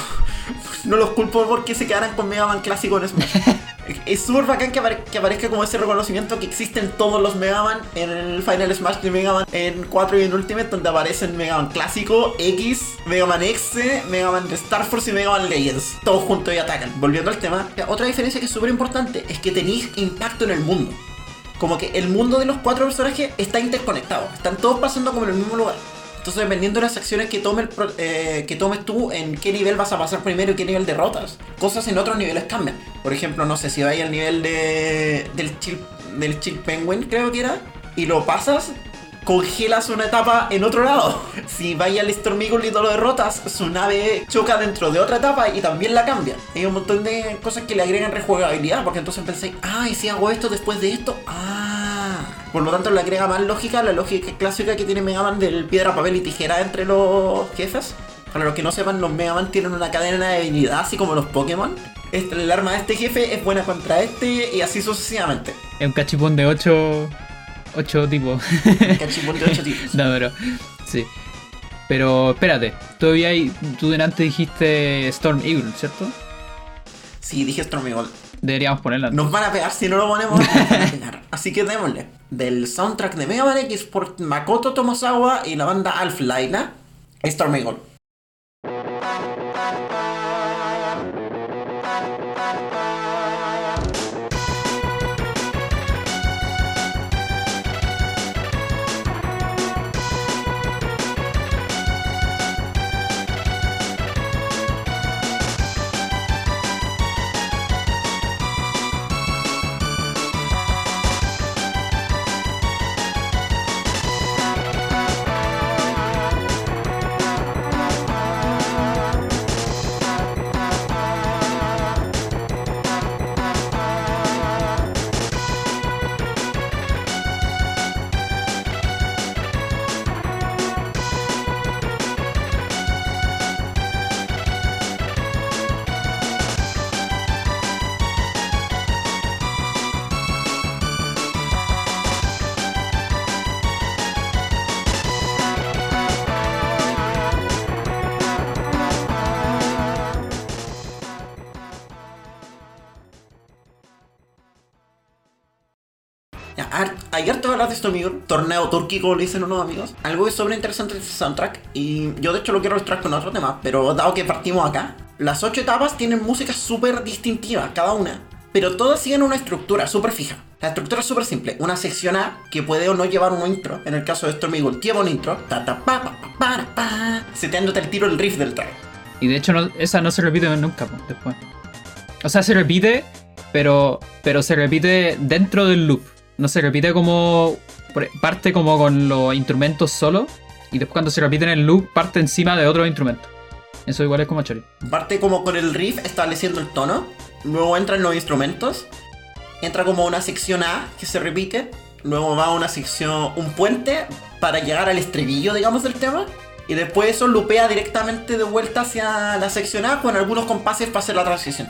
Speaker 1: No los culpo porque se quedaran con Mega Man clásico en Smash. Es súper bacán que, apare- que aparezca como ese reconocimiento que existen todos los Mega Man en el Final Smash de Mega Man en 4 y en Ultimate, donde aparecen Mega Man clásico, X, Mega Man X, Mega Man de Star Force y Mega Man Legends. Todos juntos y atacan. Volviendo al tema, otra diferencia que es súper importante es que tenéis impacto en el mundo. Como que el mundo de los cuatro personajes está interconectado. Están todos pasando como en el mismo lugar. Entonces, dependiendo de las acciones que, tome eh, que tomes tú, en qué nivel vas a pasar primero y qué nivel derrotas. Cosas en otros niveles cambian. Por ejemplo, no sé, si vais al nivel de, del, chill, del Chill Penguin, creo que era, y lo pasas, congelas una etapa en otro lado. Si vais al Storm Eagle y lo derrotas, su nave choca dentro de otra etapa y también la cambia. Hay un montón de cosas que le agregan rejugabilidad, porque entonces pensáis, ah, si hago esto después de esto, ah. Por lo tanto, le agrega más lógica, la lógica clásica que tiene Mega Man del piedra, papel y tijera entre los jefes. Para los que no sepan, los Mega Man tienen una cadena de habilidad, así como los Pokémon. Este, el arma de este jefe es buena contra este y así sucesivamente.
Speaker 2: es un cachipón de 8 ocho tipos.
Speaker 1: Cachipón de 8 tipos.
Speaker 2: no, pero. Sí. Pero espérate, todavía hay. Tú delante dijiste Storm Eagle, ¿cierto?
Speaker 1: Sí, dije Storm Eagle.
Speaker 2: Deberíamos ponerla.
Speaker 1: Nos van a pegar si no lo ponemos. nos van a pegar. Así que démosle. Del soundtrack de Mega Man X por Makoto Tomosawa y la banda Alf Laila, Storm Eagle. Hablar de esto, amigo. Torneo turqui, como le dicen unos amigos. Algo que es sobre interesante este soundtrack. Y yo, de hecho, lo quiero ilustrar con otro tema. Pero dado que partimos acá, las ocho etapas tienen música súper distintiva, cada una. Pero todas siguen una estructura súper fija. La estructura es súper simple. Una sección A que puede o no llevar un intro. En el caso de Storm Eagle, lleva un intro. Ta, ta, pa, pa, pa, para, pa, seteándote el tiro el riff del track.
Speaker 2: Y de hecho, no- esa no se repite nunca después. O sea, se repite, pero, pero se repite dentro del loop. No se repite como. Parte como con los instrumentos solo. Y después, cuando se repite en el loop, parte encima de otro instrumento. Eso igual es como Chori.
Speaker 1: Parte como con el riff estableciendo el tono. Luego entran los instrumentos. Entra como una sección A que se repite. Luego va una sección, un puente para llegar al estribillo, digamos, del tema. Y después eso lupea directamente de vuelta hacia la sección A con algunos compases para hacer la transición.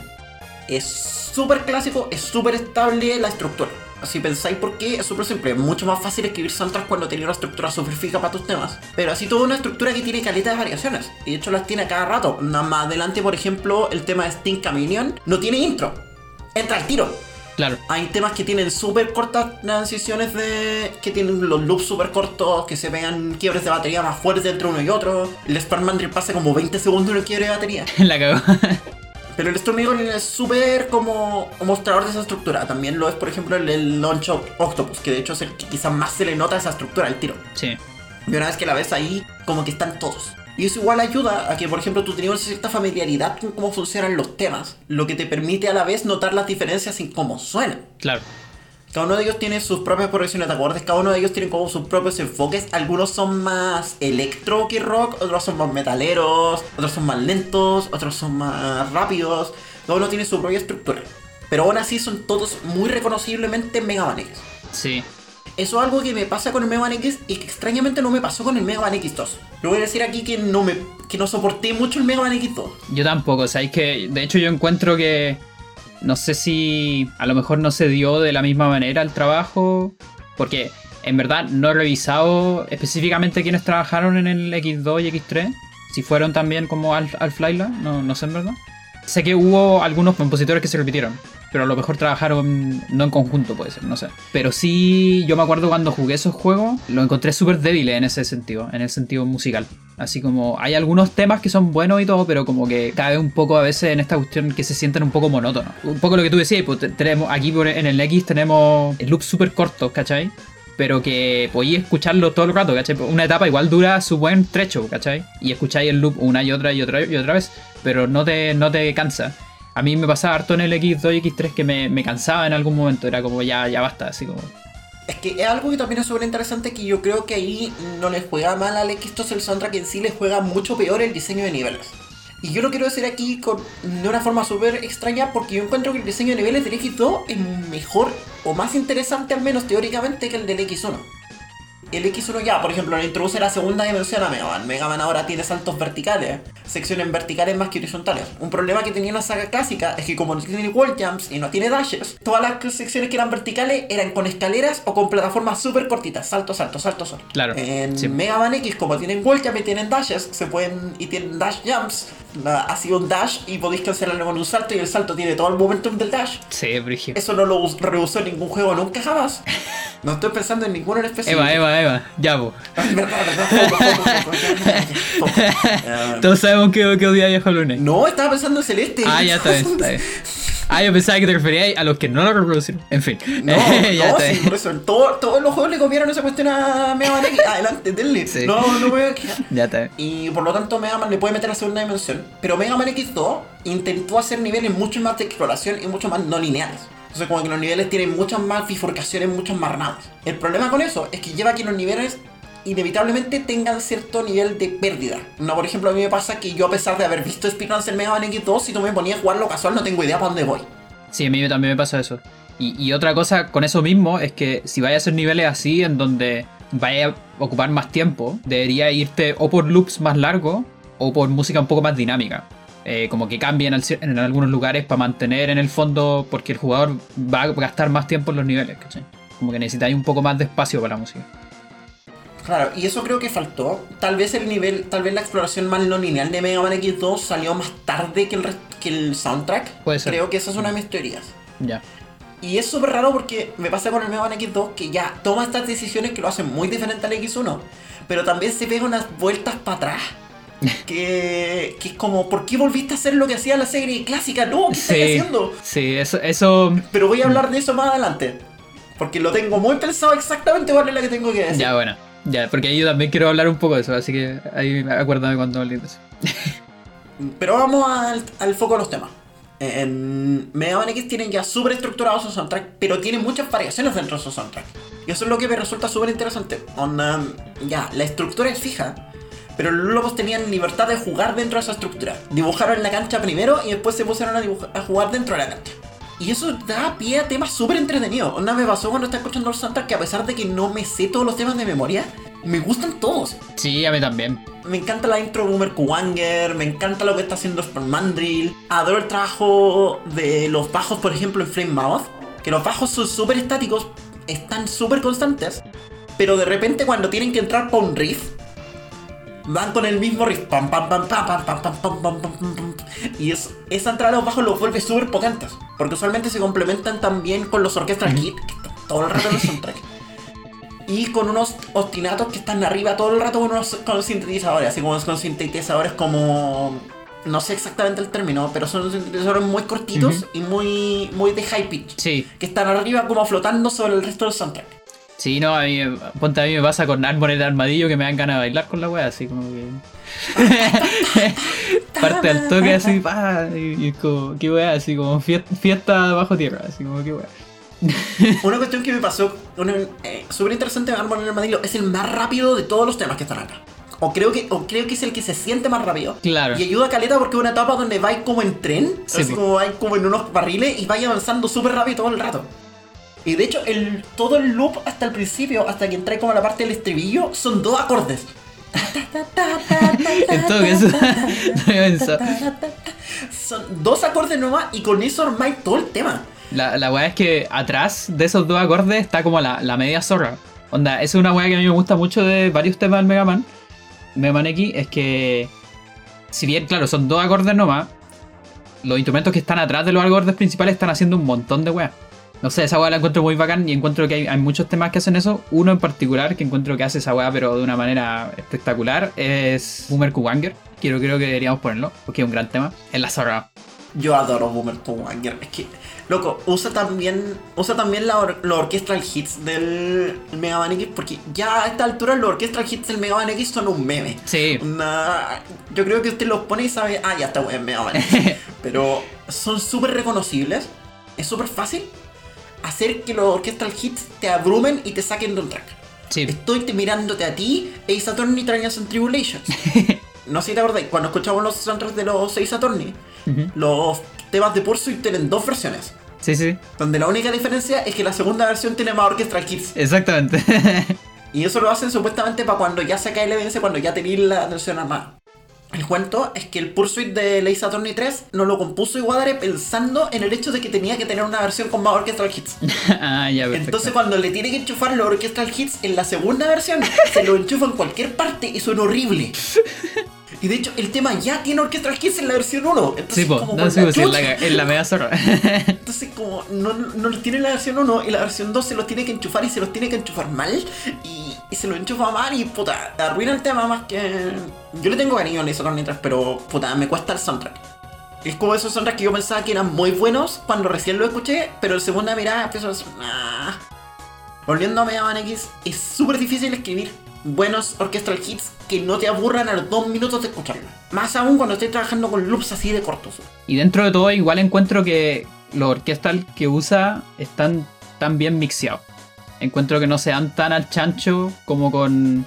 Speaker 1: Es súper clásico, es súper estable la estructura. Si pensáis por qué, es súper simple. Es mucho más fácil escribir soundtracks cuando tenéis una estructura súper fija para tus temas. Pero así toda una estructura que tiene caleta de variaciones. Y de hecho las tiene a cada rato. Nada más adelante, por ejemplo, el tema de Sting Chameleon no tiene intro. Entra al tiro.
Speaker 2: Claro.
Speaker 1: Hay temas que tienen súper cortas transiciones de. que tienen los loops súper cortos, que se vean quiebres de batería más fuertes entre uno y otro. El Sparkman pasa como 20 segundos en el quiebre de batería.
Speaker 2: La cagó.
Speaker 1: Pero el Storm Eagle es súper como mostrador de esa estructura. También lo es, por ejemplo, el, el Launch Oct- Octopus, que de hecho es el que quizás más se le nota esa estructura al tiro.
Speaker 2: sí.
Speaker 1: Y una vez que la ves ahí, como que están todos. Y eso igual ayuda a que, por ejemplo, tú tengas cierta familiaridad con cómo funcionan los temas, lo que te permite a la vez notar las diferencias en cómo suenan.
Speaker 2: Claro.
Speaker 1: Cada uno de ellos tiene sus propias progresiones de acordes, cada uno de ellos tiene como sus propios enfoques. Algunos son más electro que rock, otros son más metaleros, otros son más lentos, otros son más rápidos. Cada uno tiene su propia estructura. Pero aún así son todos muy reconociblemente Mega Man X.
Speaker 2: Sí.
Speaker 1: Eso es algo que me pasa con el Mega Man X y que extrañamente no me pasó con el Mega Man X2. Lo voy a decir aquí que no me que no soporté mucho el Mega Man X2.
Speaker 2: Yo tampoco, o sea, es que de hecho yo encuentro que No sé si a lo mejor no se dio de la misma manera el trabajo, porque en verdad no he revisado específicamente quiénes trabajaron en el X2 y X3. Si fueron también como al, al Flyla, no, no sé en verdad. Sé que hubo algunos compositores que se repitieron, pero a lo mejor trabajaron no en conjunto, puede ser, no sé. Pero sí, yo me acuerdo cuando jugué esos juegos, lo encontré súper débil en ese sentido, en el sentido musical. Así como hay algunos temas que son buenos y todo, pero como que cabe un poco a veces en esta cuestión que se sienten un poco monótonos. Un poco lo que tú decías, pues tenemos aquí en el X tenemos loops súper cortos, ¿cachai? pero que podéis escucharlo todo el rato, ¿cachai? Una etapa igual dura su buen trecho, ¿cachai? Y escucháis el loop una y otra y otra y otra vez, pero no te, no te cansa. A mí me pasaba harto en el X2 y X3 que me, me cansaba en algún momento, era como ya, ya basta, así como...
Speaker 1: Es que es algo que también es súper interesante que yo creo que ahí no les juega mal al X2 el soundtrack en sí, les juega mucho peor el diseño de niveles. Y yo lo quiero decir aquí con, de una forma súper extraña porque yo encuentro que el diseño de niveles del X2 es mejor o más interesante al menos teóricamente que el del X1 el X1 ya, por ejemplo, le introduce la segunda dimensión a Mega Man. Mega Man ahora tiene saltos verticales, secciones verticales más que horizontales. Un problema que tenía la saga clásica es que como no tiene wall jumps y no tiene dashes, todas las secciones que eran verticales eran con escaleras o con plataformas súper cortitas, salto, salto, salto, salto.
Speaker 2: Claro.
Speaker 1: En Mega Man X, como tienen wall jumps y tienen dashes, se pueden y tienen dash jumps, ha sido un dash y podéis cancelarlo con un salto y el salto tiene todo el momentum del dash.
Speaker 2: Sí, Brigio.
Speaker 1: Eso no lo rehusó en ningún juego nunca jamás. No estoy pensando en ninguno en específico.
Speaker 2: Eva, Eva, Eva, ya vos. Todos sabemos que, que odia a Hollow Knight.
Speaker 1: No, estaba pensando en Celeste.
Speaker 2: Ah, ya está bien, está bien. Ah, yo pensaba que te referías a los que no lo reproducieron. En fin.
Speaker 1: No, no, sí, por eso. Todo, todos los juegos le copiaron esa cuestión a Mega Man X. Adelante, denle. Sí. No, no voy a.
Speaker 2: Ya está.
Speaker 1: Y por lo tanto, Mega Man le puede meter la segunda dimensión. Pero Mega Man X2 intentó hacer niveles mucho más de exploración y mucho más no lineales. Entonces como que los niveles tienen muchas más bifurcaciones, muchas más ramas. El problema con eso es que lleva a que los niveles inevitablemente tengan cierto nivel de pérdida. No, por ejemplo, a mí me pasa que yo a pesar de haber visto speedruns en Mega Man X2, si tú me ponías a jugarlo casual no tengo idea para dónde voy.
Speaker 2: Sí, a mí también me pasa eso. Y, otra cosa con eso mismo es que si vaya a hacer niveles así en donde vaya a ocupar más tiempo, debería irte o por loops más largos o por música un poco más dinámica. Eh, como que cambien en, algunos lugares para mantener en el fondo, porque el jugador va a gastar más tiempo en los niveles. Como que necesitáis un poco más de espacio para la música.
Speaker 1: Claro, y eso creo que faltó. Tal vez el nivel, tal vez la exploración más no lineal de Mega Man X2 salió más tarde que el, que el soundtrack.
Speaker 2: Puede ser.
Speaker 1: Creo que esa es una de mis teorías.
Speaker 2: Ya.
Speaker 1: Y es súper raro porque me pasa con el Mega Man X2 que ya toma estas decisiones que lo hacen muy diferente al X1, pero también se pega unas vueltas para atrás que, que es como, ¿por qué volviste a hacer lo que hacía la serie clásica? No, ¿qué estás haciendo?
Speaker 2: Sí, eso, eso.
Speaker 1: Pero voy a hablar de eso más adelante. Porque lo tengo muy pensado exactamente cuál es la que tengo que decir.
Speaker 2: Ya, bueno. Ya, porque yo también quiero hablar un poco de eso, así que ahí acuérdame cuando hables de eso.
Speaker 1: Pero vamos al, al, foco de los temas. En Mega Man X tienen ya súper estructurado su soundtrack, pero tienen muchas variaciones dentro de su soundtrack. Y eso es lo que me resulta súper interesante. ya, la estructura es fija, pero los lobos tenían libertad de jugar dentro de esa estructura. Dibujaron la cancha primero y después se pusieron a jugar dentro de la cancha. Y eso da pie a temas súper entretenidos. Una me pasó cuando estaba escuchando los soundtrack que a pesar de que no me sé todos los temas de memoria, me gustan todos.
Speaker 2: Sí, a mí también.
Speaker 1: Me encanta la intro de Boomer Kuwanger, me encanta lo que está haciendo Mandrill. Adoro el trabajo de los bajos, por ejemplo, en Flame Mouth. Que los bajos son súper estáticos, están súper constantes. Pero de repente cuando tienen que entrar para un riff, van con el mismo riff. Pam, pam, pam, pam, pam, pam, pam, pam, pam, pam, Y es, esa entrada a los bajos los vuelve súper potentes. Porque usualmente se complementan también con los orquestas kit, que están todo el rato en el soundtrack. Y con unos ostinatos que están arriba todo el rato con unos con sintetizadores, así como con sintetizadores como. No sé exactamente el término, pero son sintetizadores muy cortitos y muy, muy de high pitch.
Speaker 2: Sí.
Speaker 1: Que están arriba como flotando sobre el resto del soundtrack.
Speaker 2: Sí, no, a mí, ponte a mí me pasa con Árboles de Armadillo que me dan ganas de bailar con la wea, así como que. Parte al toque así, pa, y, como, qué wea, así como fiesta, bajo tierra, así como, qué wea.
Speaker 1: Una cuestión que me pasó, eh, súper interesante de Árboles de Armadillo, es el más rápido de todos los temas que están acá. O creo que, o creo que es el que se siente más rápido.
Speaker 2: Claro.
Speaker 1: Y ayuda a Caleta porque es una etapa donde vais como en tren, así como vais como en unos barriles y vais avanzando súper rápido todo el rato. Y de hecho, el, todo el loop hasta el principio, hasta que entré como a la parte del estribillo, son dos acordes.
Speaker 2: En todo caso, no.
Speaker 1: Son dos acordes nomás y con eso armáis todo el tema.
Speaker 2: La, la weá es que atrás de esos dos acordes está como la, la media zorra. Onda, esa es una weá que a mí me gusta mucho de varios temas del Mega Man. Mega Man X es que, si bien, claro, son dos acordes nomás, los instrumentos que están atrás de los acordes principales están haciendo un montón de weá. No sé, esa weá la encuentro muy bacán y encuentro que hay, hay muchos temas que hacen eso. Uno en particular que encuentro que hace esa weá, pero de una manera espectacular, es Boomer Kuwanger. Quiero, creo que deberíamos ponerlo, porque es un gran tema. Es la zorra.
Speaker 1: Yo adoro Boomer to Wanger. Es que, loco, usa también, usa también la or- los orchestral hits del Mega Man X, porque ya a esta altura los orchestral hits del Mega Man X son un meme.
Speaker 2: Sí,
Speaker 1: Una- yo creo que usted los pone y sabe, ah, ya está Mega Man X. Pero son súper reconocibles, es súper fácil hacer que los orchestral hits te abrumen y te saquen de un track.
Speaker 2: sí.
Speaker 1: Estoy te mirándote a ti, Ace Attorney Trials and Tribulations. no sé si te acordáis, cuando escuchamos los soundtracks de los Ace Attorney, los temas de Pursuit tienen dos versiones.
Speaker 2: Sí, sí.
Speaker 1: Donde la única diferencia es que la segunda versión tiene más orchestral hits.
Speaker 2: Exactamente.
Speaker 1: Y eso lo hacen supuestamente para cuando ya se cae el evidencia, cuando ya tenéis la versión armada. El cuento es que el Pursuit de Ace Attorney 3 no lo compuso Iwadare pensando en el hecho de que tenía que tener una versión con más orchestral hits.
Speaker 2: ah, ya, perfecto.
Speaker 1: Entonces cuando le tiene que enchufar los orchestral hits en la segunda versión, se lo enchufa en cualquier parte y suena horrible. Y de hecho, el tema ya tiene orchestral hits en la versión 1. Entonces,
Speaker 2: Sí, po,
Speaker 1: como
Speaker 2: no, sí,
Speaker 1: la
Speaker 2: po, sí, es la, la media zorra.
Speaker 1: Entonces, como no, no los tiene en la versión 1 y la versión 2 se los tiene que enchufar y se los tiene que enchufar mal. Y, y se los enchufa mal y puta, arruina el tema más que. Yo le tengo cariño a Laser Corny 3, pero puta, me cuesta el soundtrack. Es como esos soundtracks que yo pensaba que eran muy buenos cuando recién lo escuché, pero en segunda mirada empiezo a decir, nah. Volviendo a Mega Man X, es súper difícil escribir buenos orchestral hits que no te aburran a los dos minutos de escucharlo. Más aún cuando estoy trabajando con loops así de cortos.
Speaker 2: y dentro de todo, igual encuentro que los orquestal que usa están tan bien mixeados. Encuentro que no se dan tan al chancho como con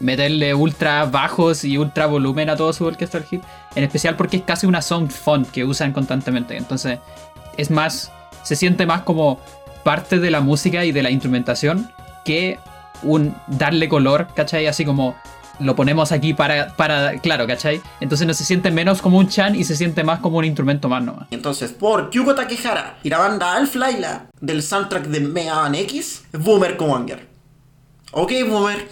Speaker 2: meterle ultra bajos y ultra volumen a todo su orquestal hit. En especial porque es casi una sound font que usan constantemente. Entonces, es más, se siente más como parte de la música y de la instrumentación que un darle color, ¿cachai? Así como lo ponemos aquí para, para claro, ¿cachai? Entonces no se siente menos como un chan y se siente más como un instrumento más nomás.
Speaker 1: Entonces, por Yuko Takehara y la banda Alf Laila del soundtrack de Mega Man X, Boomer Commander. Ok, Boomer.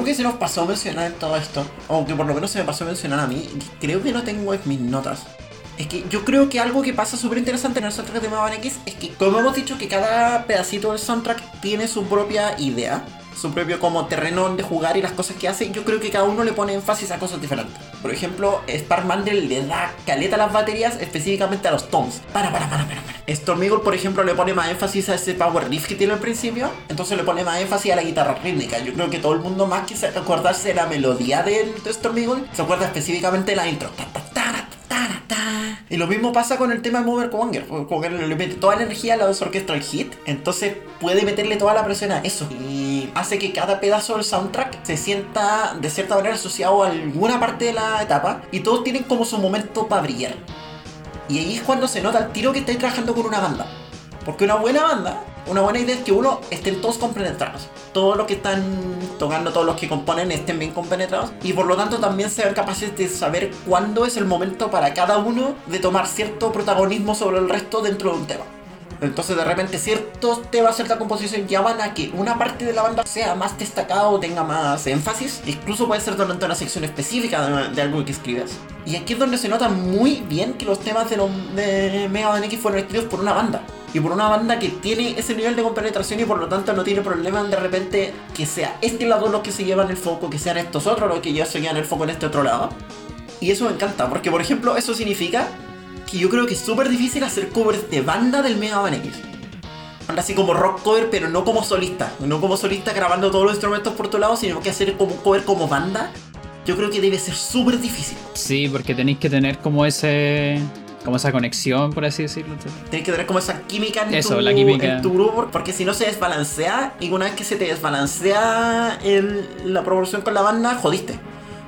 Speaker 1: Algo que se nos pasó a mencionar en todo esto, o que por lo menos se me pasó a mencionar a mí, creo que no tengo en mis notas. Es que yo creo que algo que pasa súper interesante en el soundtrack de Mega Man X es que, como hemos dicho, que cada pedacito del soundtrack tiene su propia idea su propio como terreno donde jugar y las cosas que hace, yo creo que cada uno le pone énfasis a cosas diferentes. Por ejemplo, Spark Mandel le da caleta a las baterías, específicamente a los toms. Para, para, para, para, para. Storm Eagle, por ejemplo, le pone más énfasis a ese power riff que tiene al principio, entonces le pone más énfasis a la guitarra rítmica. Yo creo que todo el mundo más que se acordarse de la melodía del Storm Eagle, se acuerda específicamente de la intro. Y lo mismo pasa con el tema de Mover Conger. Conger le mete toda la energía a la Orchestral Hit. Entonces puede meterle toda la presión a eso. Y hace que cada pedazo del soundtrack se sienta de cierta manera asociado a alguna parte de la etapa. Y todos tienen como su momento para brillar. Y ahí es cuando se nota el tiro que estáis trabajando con una banda. Porque una buena banda, una buena idea es que uno estén todos compenetrados. Todos los que están tocando, todos los que componen estén bien compenetrados. Y por lo tanto también sean capaces de saber cuándo es el momento para cada uno de tomar cierto protagonismo sobre el resto dentro de un tema. Entonces de repente ciertos temas, cierta composición van a que una parte de la banda sea más destacada o tenga más énfasis. Incluso puede ser durante una sección específica de, algo que escribes. Y aquí es donde se nota muy bien que los temas de, los, de Mega Man X fueron escritos por una banda. Y por una banda que tiene ese nivel de compenetración y por lo tanto no tiene problema de repente que sea este lado los que se llevan el foco, que sean estos otros los que ya se llevan el foco en este otro lado. Y eso me encanta, porque por ejemplo eso significa que yo creo que es súper difícil hacer covers de banda del Mega Man X. Así como rock cover, pero no como solista. No como solista grabando todos los instrumentos por tu lado, sino que hacer como cover como banda. Yo creo que debe ser súper difícil.
Speaker 2: Sí, porque tenéis que tener como ese como esa conexión, por así decirlo.
Speaker 1: Tienes que tener como esa química en,
Speaker 2: Eso, tu, la química.
Speaker 1: en tu grupo, porque si no se desbalancea, y una vez que se te desbalancea el, la proporción con la banda, jodiste.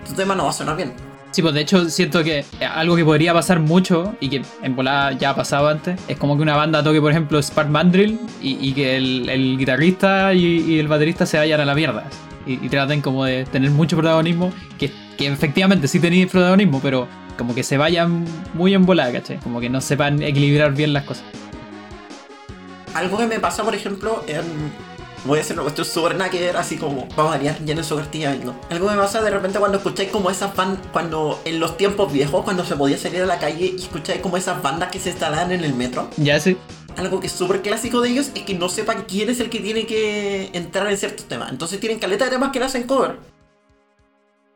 Speaker 1: Tu tema no va a sonar bien.
Speaker 2: Sí, pues de hecho siento que algo que podría pasar mucho y que en volada ya ha pasado antes es como que una banda toque, por ejemplo, Spark Mandrill y, que el, guitarrista y, el baterista se vayan a la mierda y, traten como de tener mucho protagonismo, que, que efectivamente sí tenéis protagonismo, pero como que se vayan muy en volada, ¿cachai? Como que no sepan equilibrar bien las cosas.
Speaker 1: Algo que me pasa, por ejemplo, en voy a hacer una cuestión súper ver así como, vamos a variar, ya no su cartilla vengo. Algo me pasa de repente cuando escucháis como esas bandas, cuando en los tiempos viejos, cuando se podía salir a la calle y escucháis como esas bandas que se instalaban en el metro.
Speaker 2: Ya sí.
Speaker 1: Algo que es súper clásico de ellos es que no sepan quién es el que tiene que entrar en ciertos temas. Entonces tienen caleta de temas que le hacen cover.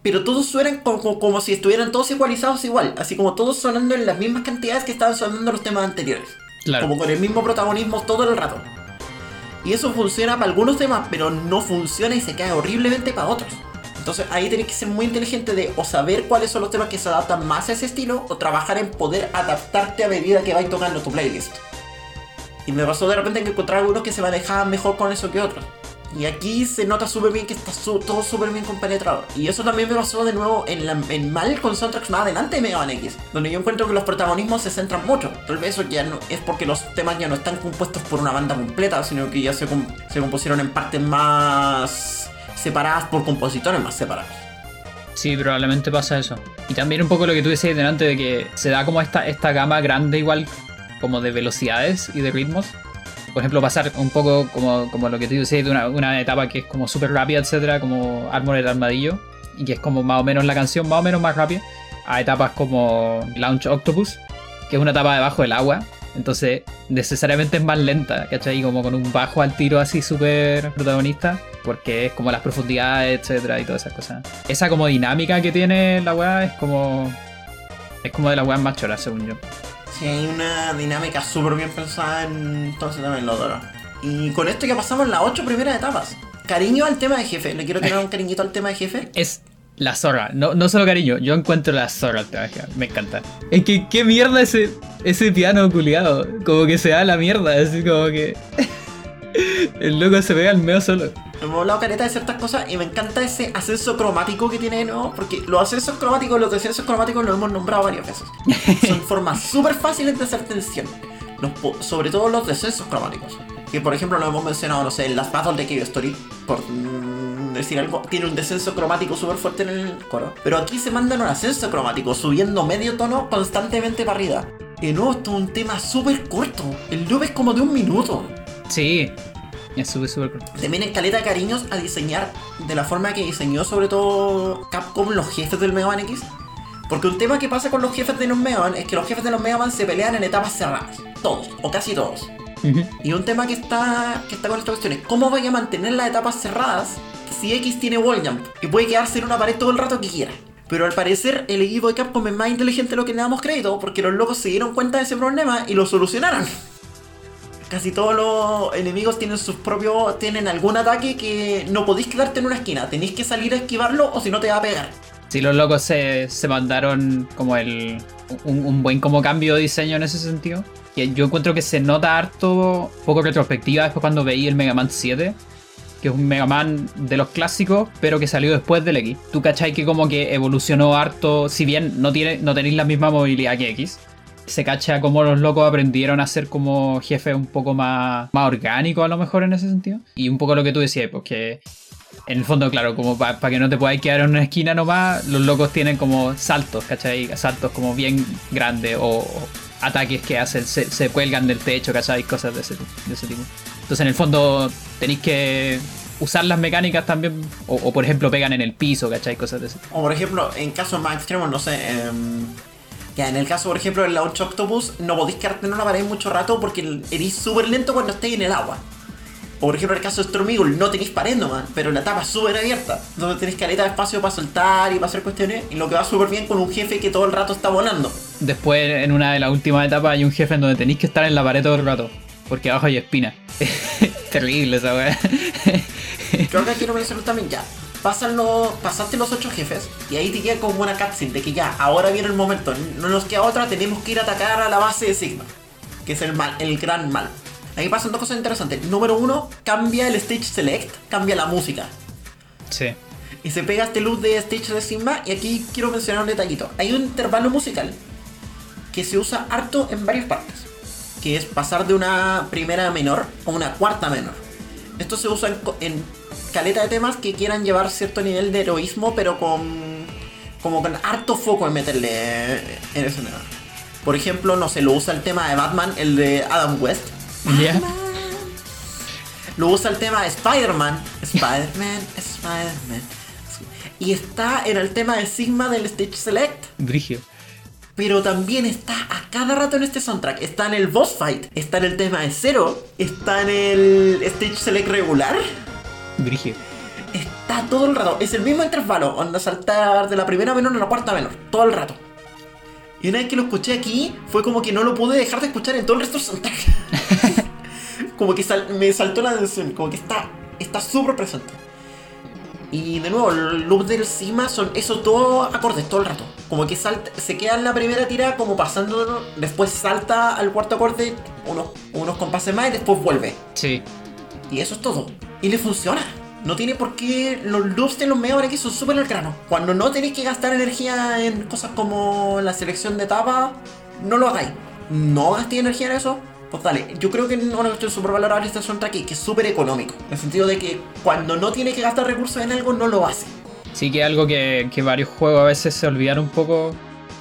Speaker 1: Pero todos suenan como, como si estuvieran todos igualizados igual. Así como todos sonando en las mismas cantidades que estaban sonando los temas anteriores. Claro. Como con el mismo protagonismo todo el rato. Y eso funciona para algunos temas, pero no funciona y se cae horriblemente para otros. Entonces ahí tenés que ser muy inteligente de o saber cuáles son los temas que se adaptan más a ese estilo o trabajar en poder adaptarte a medida que vais tocando tu playlist. Y me pasó de repente que encontrar algunos que se manejaban mejor con eso que otros. Y aquí se nota súper bien que está todo súper bien compenetrado. Y eso también me pasó de nuevo en, mal con soundtracks más adelante de Mega Man X, donde yo encuentro que los protagonismos se centran mucho. Tal vez eso ya es porque los temas ya no están compuestos por una banda completa, sino que ya se, se compusieron en partes más separadas por compositores más separados.
Speaker 2: Sí, probablemente pasa eso. Y también un poco lo que tú decías delante de que se da como esta, esta gama grande igual como de velocidades y de ritmos por ejemplo, pasar un poco como, como lo que tú decías de una, una etapa que es como súper rápida, etcétera, como Armored Armadillo, y que es como más o menos la canción más o menos más rápida, a etapas como Launch Octopus, que es una etapa debajo del agua, entonces necesariamente es más lenta, ¿cachai? Como con un bajo al tiro así súper protagonista, porque es como las profundidades, etcétera, y todas esas cosas. Esa como dinámica que tiene la weá es como. Es como de las weas más choras, según yo.
Speaker 1: Sí, hay una dinámica súper bien pensada, entonces también lo adoro. Y con esto ya pasamos las ocho primeras etapas. Cariño al tema de jefe. Le quiero tirar un cariñito al tema de jefe.
Speaker 2: Es la zorra. No, no solo cariño, yo encuentro la zorra al tema de jefe. Me encanta. Es que, ¿qué mierda ese, ese piano culiado? Como que se da la mierda, así como que. El loco se ve al medio solo.
Speaker 1: Hemos hablado careta de ciertas cosas y me encanta ese ascenso cromático que tiene de nuevo, porque los ascensos cromáticos, los descensos cromáticos los hemos nombrado varias veces. Son formas súper fáciles de hacer tensión, sobre todo los descensos cromáticos. Que por ejemplo lo hemos mencionado, no sé, en las Battles de Cave Story, por mm, decir algo, tiene un descenso cromático súper fuerte en el coro. Pero aquí se mandan un ascenso cromático, subiendo medio tono constantemente para arriba. Y no, esto es un tema súper corto. El loop es como de un minuto.
Speaker 2: Sí, Es súper, súper cool.
Speaker 1: Vienen caleta cariños a diseñar de la forma que diseñó sobre todo Capcom los jefes del Mega Man X. Porque un tema que pasa con los jefes de los Mega Man es que los jefes de los Mega Man se pelean en etapas cerradas. Todos, o casi todos. Y un tema que está, que está con esta cuestión es cómo vaya a mantener las etapas cerradas si X tiene wall jump y puede quedarse en una pared todo el rato que quiera. Pero al parecer el equipo de Capcom es más inteligente de lo que le damos crédito porque los locos se dieron cuenta de ese problema y lo solucionaron. Casi todos los enemigos tienen sus propios. tienen algún ataque que no podéis quedarte en una esquina. Tenéis que salir a esquivarlo o si no te va a pegar.
Speaker 2: Sí, los locos se, se mandaron como el un, buen como cambio de diseño en ese sentido. Y yo encuentro que se nota harto, poco retrospectiva después cuando veí el Mega Man 7, que es un Mega Man de los clásicos, pero que salió después del X. Tú cachai que como que evolucionó harto, si bien no, tiene, no tenéis la misma movilidad que X. Se cacha como los locos aprendieron a ser como jefes un poco más, más orgánicos a lo mejor en ese sentido. Y un poco lo que tú decías, pues que en el fondo, claro, como para que no te puedas quedar en una esquina nomás, los locos tienen como saltos, ¿cachai? Saltos como bien grandes o, ataques que hacen, se, cuelgan del techo, ¿cachai? Cosas de ese, de ese tipo. Entonces, en el fondo, tenéis que usar las mecánicas también, o, o, por ejemplo, pegan en el piso, ¿cachai? Cosas de ese tipo.
Speaker 1: O por ejemplo, en casos más extremos, no sé. em, ya, en el caso, por ejemplo, del Launch Octopus, no podéis quedarte en una pared mucho rato porque eres súper lento cuando estéis en el agua. O por ejemplo, en el caso de Storm Eagle, no tenéis pared nomás, pero la etapa es súper abierta. Entonces tenéis caleta de espacio para soltar y para hacer cuestiones. Y lo que va súper bien con un jefe que todo el rato está volando.
Speaker 2: Después, en una de las últimas etapas, hay un jefe en donde tenéis que estar en la pared todo el rato, porque abajo hay espina. Terrible esa weá.
Speaker 1: Creo que quiero mencionar también ya. Pasan los, pasaste los ocho jefes y ahí te queda como una cutscene de que ya, ahora viene el momento, no nos queda otra, tenemos que ir a atacar a la base de Sigma, que es el mal, el gran mal. Ahí pasan dos cosas interesantes. Número uno, cambia el stage select, cambia la música.
Speaker 2: Sí.
Speaker 1: Y se pega este loop de stage de Sigma y aquí quiero mencionar un detallito. Hay un intervalo musical que se usa harto en varias partes. Que es pasar de una primera menor a una cuarta menor. Esto se usa en, caleta de temas que quieran llevar cierto nivel de heroísmo, pero con. como con harto foco en meterle en ese tema. Por ejemplo, no sé, lo usa el tema de Batman, el de Adam West.
Speaker 2: Ya.
Speaker 1: Lo usa el tema de Spider-Man. Spider-Man, Spider-Man. Y está en el tema de Sigma del Stage Select.
Speaker 2: Brigio.
Speaker 1: Pero también está a cada rato en este soundtrack. Está en el boss fight. Está en el tema de Zero. Está en el Stage Select regular.
Speaker 2: Brigio.
Speaker 1: Está todo el rato. Es el mismo intervalo. Onda saltar de la primera menor a la cuarta menor. Todo el rato. Y una vez que lo escuché aquí, fue como que no lo pude dejar de escuchar en todo el resto del soundtrack. como que sal- me saltó la atención. Como que está está súper presente. Y de nuevo, el loop del Sigma son esos dos acordes todo el rato. Como que salta, se queda en la primera tira como pasando, después salta al cuarto acorde, unos, unos compases más y después vuelve.
Speaker 2: Sí.
Speaker 1: Y eso es todo. Y le funciona. No tiene por qué. Los loops de los Man X son súper al grano. Cuando no tenéis que gastar energía en cosas como la selección de etapas, no lo hagáis. No gastéis energía en eso. Pues dale, yo creo que es una cuestión súper valorable este soundtrack que es súper económico. En el sentido de que cuando no tiene que gastar recursos en algo, no lo hace.
Speaker 2: Sí que algo que, que varios juegos a veces se olvidan un poco.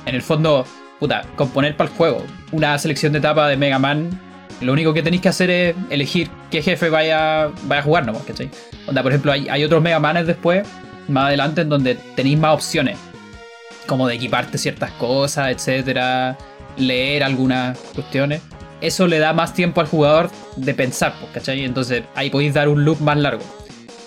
Speaker 2: En el fondo, puta, componer para el juego. Una selección de etapa de Mega Man. Lo único que tenéis que hacer es elegir qué jefe vaya, vaya a jugar, ¿no? Onda, por ejemplo, hay, hay otros Mega Manes después, más adelante, en donde tenéis más opciones. Como de equiparte ciertas cosas, etcétera. Leer algunas cuestiones. Eso le da más tiempo al jugador de pensar, pues, ¿cachai? Entonces ahí podéis dar un loop más largo.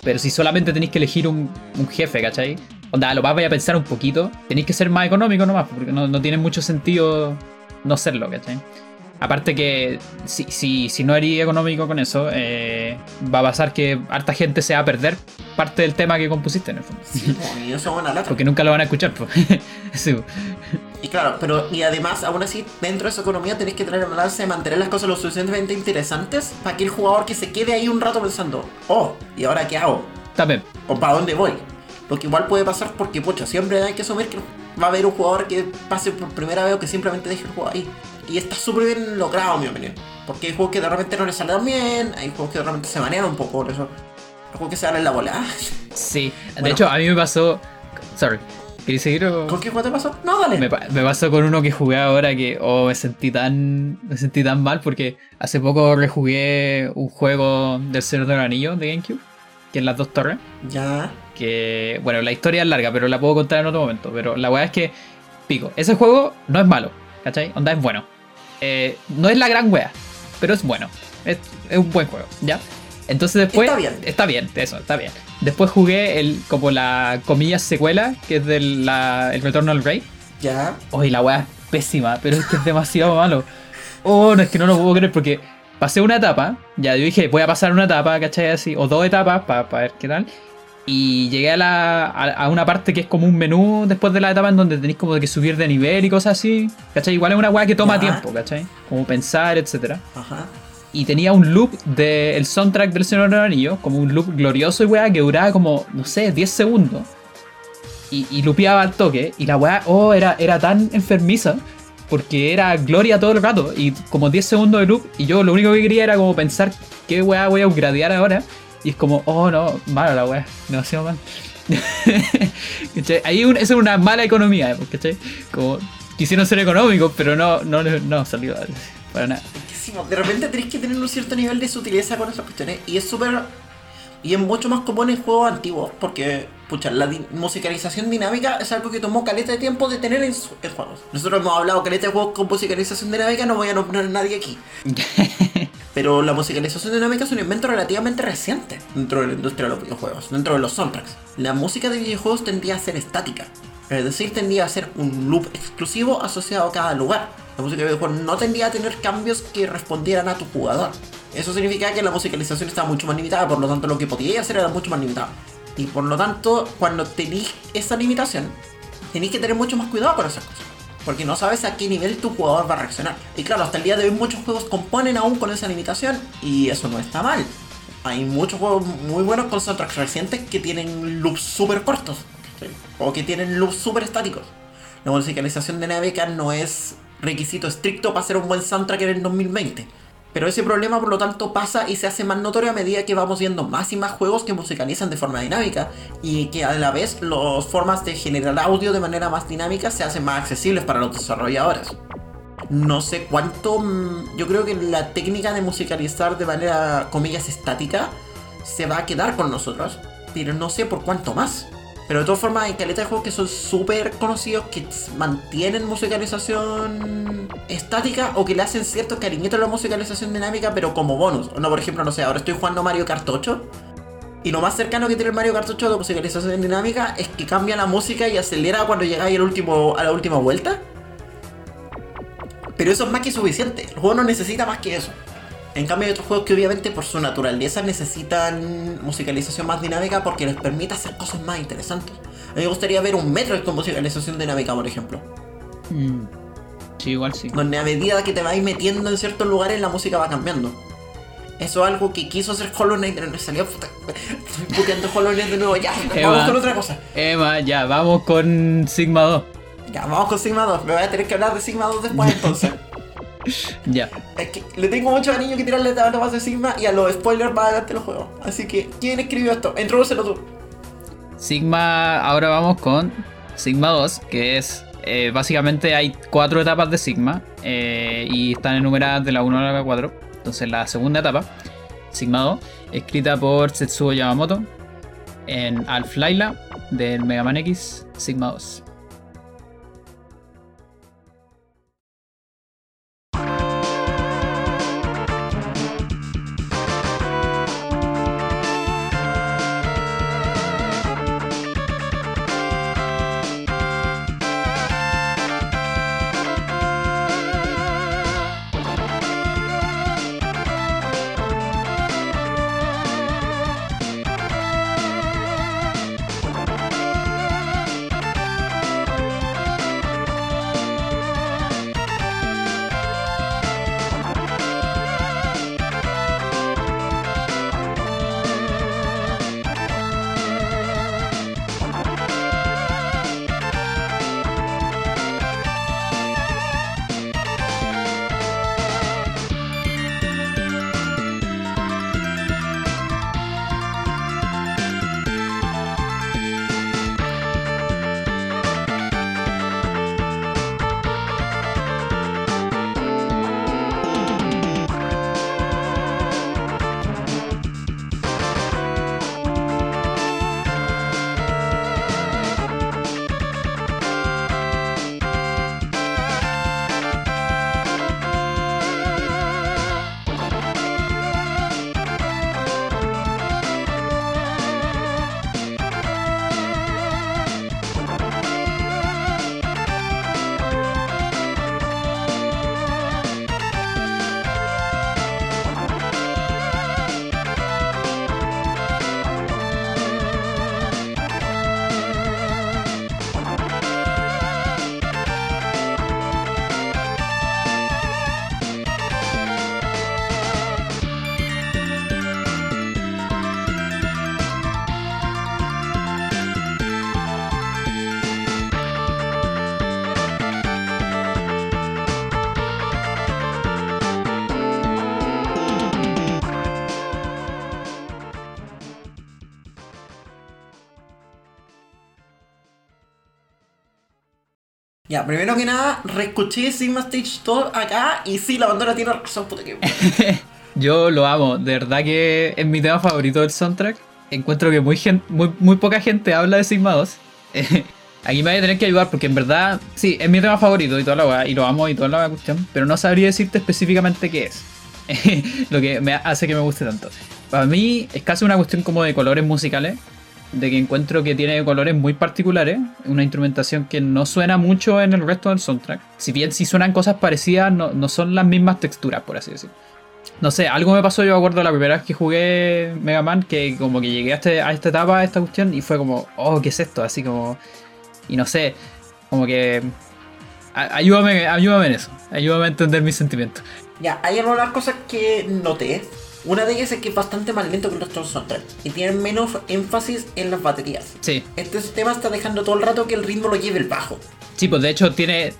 Speaker 2: Pero si solamente tenéis que elegir un, un jefe, ¿cachai? Onda, lo más vaya a pensar un poquito. Tenéis que ser más económico nomás, porque no, no tiene mucho sentido no serlo, ¿cachai? Aparte que si, si, si no eres económico con eso, eh, va a pasar que harta gente se va a perder parte del tema que compusiste en el fondo.
Speaker 1: Sí, y eso es una lata.
Speaker 2: Porque nunca lo van a escuchar, pues. Sí.
Speaker 1: Y claro, pero y además, aún así, dentro de esa economía tenés que tener el balance de mantener las cosas lo suficientemente interesantes para que el jugador que se quede ahí un rato pensando, oh, ¿y ahora qué hago?
Speaker 2: También.
Speaker 1: ¿O para dónde voy? Lo que igual puede pasar porque, pucha, siempre hay que asumir que va a haber un jugador que pase por primera vez o que simplemente deje el juego ahí. Y está súper bien logrado, en mi opinión. Porque hay juegos que de repente no les sale tan bien, hay juegos que de repente se manean un poco por eso. Hay juegos que se dan en la bola.
Speaker 2: Sí. De hecho, a mí me pasó. Sorry. ¿Queréis seguir o.?
Speaker 1: ¿Con qué juego te pasó? No, dale.
Speaker 2: Me, pa- me pasó con uno que jugué ahora que oh, me sentí tan me sentí tan mal porque hace poco rejugué un juego del Señor del Anillo de GameCube, que es Las Dos Torres,
Speaker 1: Ya.
Speaker 2: que bueno, la historia es larga, pero la puedo contar en otro momento, pero la weá es que pico, ese juego no es malo, ¿cachai? Onda es bueno. Eh, no es la gran wea, pero es bueno. Es, es un buen juego, ¿ya? Entonces después...
Speaker 1: Está bien.
Speaker 2: Está bien, eso, está bien. Después jugué el como la comillas secuela, que es del la- el Retorno al Rey.
Speaker 1: Ya.
Speaker 2: Oye, la weá es pésima, pero es que es demasiado malo. Oh, no, es que no lo puedo creer porque pasé una etapa, ya yo dije, voy a pasar una etapa, ¿cachai? Así, o dos etapas para ver qué tal. Y llegué a, la, a, a una parte que es como un menú después de la etapa en donde tenéis como que subir de nivel y cosas así. ¿Cachai? Igual es una weá que toma tiempo, ¿cachai? Como pensar, etcétera
Speaker 1: Ajá.
Speaker 2: y tenía un loop del soundtrack del Señor del Anillo, como un loop glorioso y weá que duraba como, no sé, 10 segundos. Y, y lupeaba al toque. Y la weá, oh, era, era tan enfermiza. Porque era gloria todo el rato. Y como 10 segundos de loop. Y yo lo único que quería era como pensar qué weá voy a upgradear ahora. Y es como, oh no, malo la weá, demasiado mal. Ahí un- es una mala economía, ¿cachai? Como quisieron ser económicos, pero no, no, no salió para nada.
Speaker 1: De repente tenés que tener un cierto nivel de sutileza con esas cuestiones. Y es súper. Y es mucho más común en juegos antiguos. Porque, pucha, la di- musicalización dinámica es algo que tomó caleta de tiempo de tener en, en juegos. Nosotros hemos hablado caleta de juegos con musicalización dinámica, no voy a nombrar a nadie aquí. Pero la musicalización dinámica es un invento relativamente reciente dentro de la industria de los videojuegos, dentro de los soundtracks. La música de videojuegos tendía a ser estática, es decir, tendía a ser un loop exclusivo asociado a cada lugar. La música de videojuegos no tendía a tener cambios que respondieran a tu jugador. Eso significa que la musicalización estaba mucho más limitada, por lo tanto lo que podíais hacer era mucho más limitado. Y por lo tanto, cuando tenéis esa limitación, tenéis que tener mucho más cuidado con esas cosas. Porque no sabes a qué nivel tu jugador va a reaccionar. Y claro, hasta el día de hoy muchos juegos componen aún con esa limitación y eso no está mal. Hay muchos juegos muy buenos con soundtracks recientes que tienen loops súper cortos. O que tienen loops súper estáticos. La musicalización dinámica no es requisito estricto para hacer un buen soundtrack en el 2020. Pero ese problema, por lo tanto, pasa y se hace más notorio a medida que vamos viendo más y más juegos que musicalizan de forma dinámica y que a la vez las formas de generar audio de manera más dinámica se hacen más accesibles para los desarrolladores. No sé cuánto. mm, Yo creo que la técnica de musicalizar de manera, comillas, estática se va a quedar con nosotros, pero no sé por cuánto más. Pero de todas formas, hay caleta de juegos que son súper conocidos que mantienen musicalización estática o que le hacen cierto cariñito a la musicalización dinámica, pero como bonus. No, por ejemplo, no sé, ahora estoy jugando Mario Kart 8 y lo más cercano que tiene el Mario Kart 8 de musicalización dinámica es que cambia la música y acelera cuando llegáis al último, a la última vuelta. Pero eso es más que suficiente. El juego no necesita más que eso. En cambio hay otros juegos que obviamente por su naturaleza necesitan musicalización más dinámica porque les permite hacer cosas más interesantes. A mí me gustaría ver un Metroid con musicalización dinámica, por ejemplo.
Speaker 2: Mm. Sí, igual sí.
Speaker 1: Donde a medida que te vais metiendo en ciertos lugares la música va cambiando. Eso es algo que quiso hacer Hollow Knight, pero no salió. Puta, estoy puteando Hollow Knight de nuevo. Ya,
Speaker 2: Eva.
Speaker 1: vamos con otra cosa.
Speaker 2: Emma, ya, vamos con Sigma 2.
Speaker 1: Ya, vamos con Sigma 2. Me voy a tener que hablar de Sigma 2 después entonces.
Speaker 2: Ya.
Speaker 1: Es que le tengo mucho cariño que tirarle a la base de Sigma y a los spoilers más adelante los juegos. Así que, ¿quién escribió esto? Introdúcelo tú.
Speaker 2: Sigma, ahora vamos con Sigma 2, que es eh, básicamente hay cuatro etapas de Sigma eh, y están enumeradas de la 1 a la 4. Entonces la segunda etapa, Sigma 2, escrita por Setsuo Yamamoto en Alf Laila del Mega Man X Sigma 2.
Speaker 1: Ya, primero que nada, reescuché Sigma Stage 2 acá y sí, la bandera tiene razón, puta que.
Speaker 2: Yo lo amo, de verdad que es mi tema favorito del soundtrack. Encuentro que muy, gen- muy, muy poca gente habla de Sigma 2. Aquí me voy a tener que ayudar porque en verdad, sí, es mi tema favorito y toda la weá, y lo amo y toda la cuestión, pero no sabría decirte específicamente qué es. lo que me hace que me guste tanto. Para mí es casi una cuestión como de colores musicales, de que encuentro que tiene colores muy particulares, una instrumentación que no suena mucho en el resto del soundtrack. Si bien sí suenan cosas parecidas, no, no son las mismas texturas, por así decirlo. No sé, algo me pasó, yo me acuerdo la primera vez que jugué Mega Man, que como que llegué a, este- a esta etapa, a esta cuestión, y fue como, oh, ¿qué es esto? Así como, y no sé, como que... Ayúdame, ayúdame en eso, ayúdame a entender mis sentimientos.
Speaker 1: Ya, hay algunas cosas que noté. Una de ellas es que es bastante más lento que el resto y tiene menos énfasis en las baterías.
Speaker 2: Sí,
Speaker 1: Este tema está dejando todo el rato que el ritmo lo lleve el bajo.
Speaker 2: sí, pues de hecho tiene,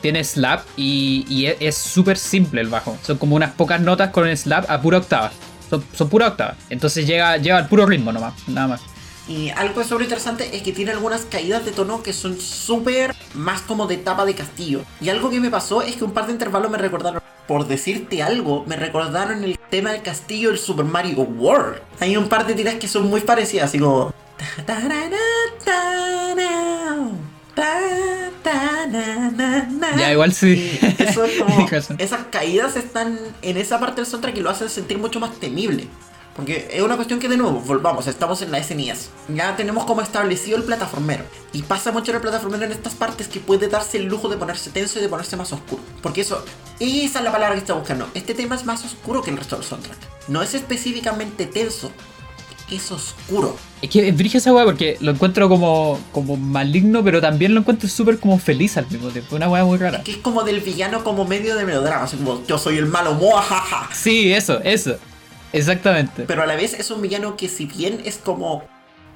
Speaker 2: tiene slap y, es súper simple el bajo. Son como unas pocas notas con el slap a pura octava. Son, son pura octava. Entonces llega, llega al puro ritmo nomás, nada más.
Speaker 1: Y algo sobre interesante es que tiene algunas caídas de tono que son súper más como de tapa de castillo. Y algo que me pasó es que un par de intervalos me recordaron, por decirte algo, me recordaron el tema del castillo del Super Mario World. Hay un par de tiras que son muy parecidas, así como...
Speaker 2: Ya, igual sí.
Speaker 1: Y Eso es como, esas caídas están en esa parte del soundtrack que lo hacen sentir mucho más temible. Porque es una cuestión que de nuevo, volvamos, estamos en la SNES. Ya tenemos como establecido el plataformero. Y pasa mucho el plataformero en estas partes que puede darse el lujo de ponerse tenso y de ponerse más oscuro. Porque eso, esa es la palabra que está buscando. Este tema es más oscuro que el resto del soundtrack. No es específicamente tenso, es oscuro.
Speaker 2: Es que es esa weá porque lo encuentro como, como maligno, pero también lo encuentro súper como feliz al mismo tiempo. Una weá muy rara.
Speaker 1: Que es como del villano como medio de melodrama. Así como, yo soy el malo, moajaja.
Speaker 2: Sí, eso, eso. Exactamente.
Speaker 1: Pero a la vez es un villano que si bien es como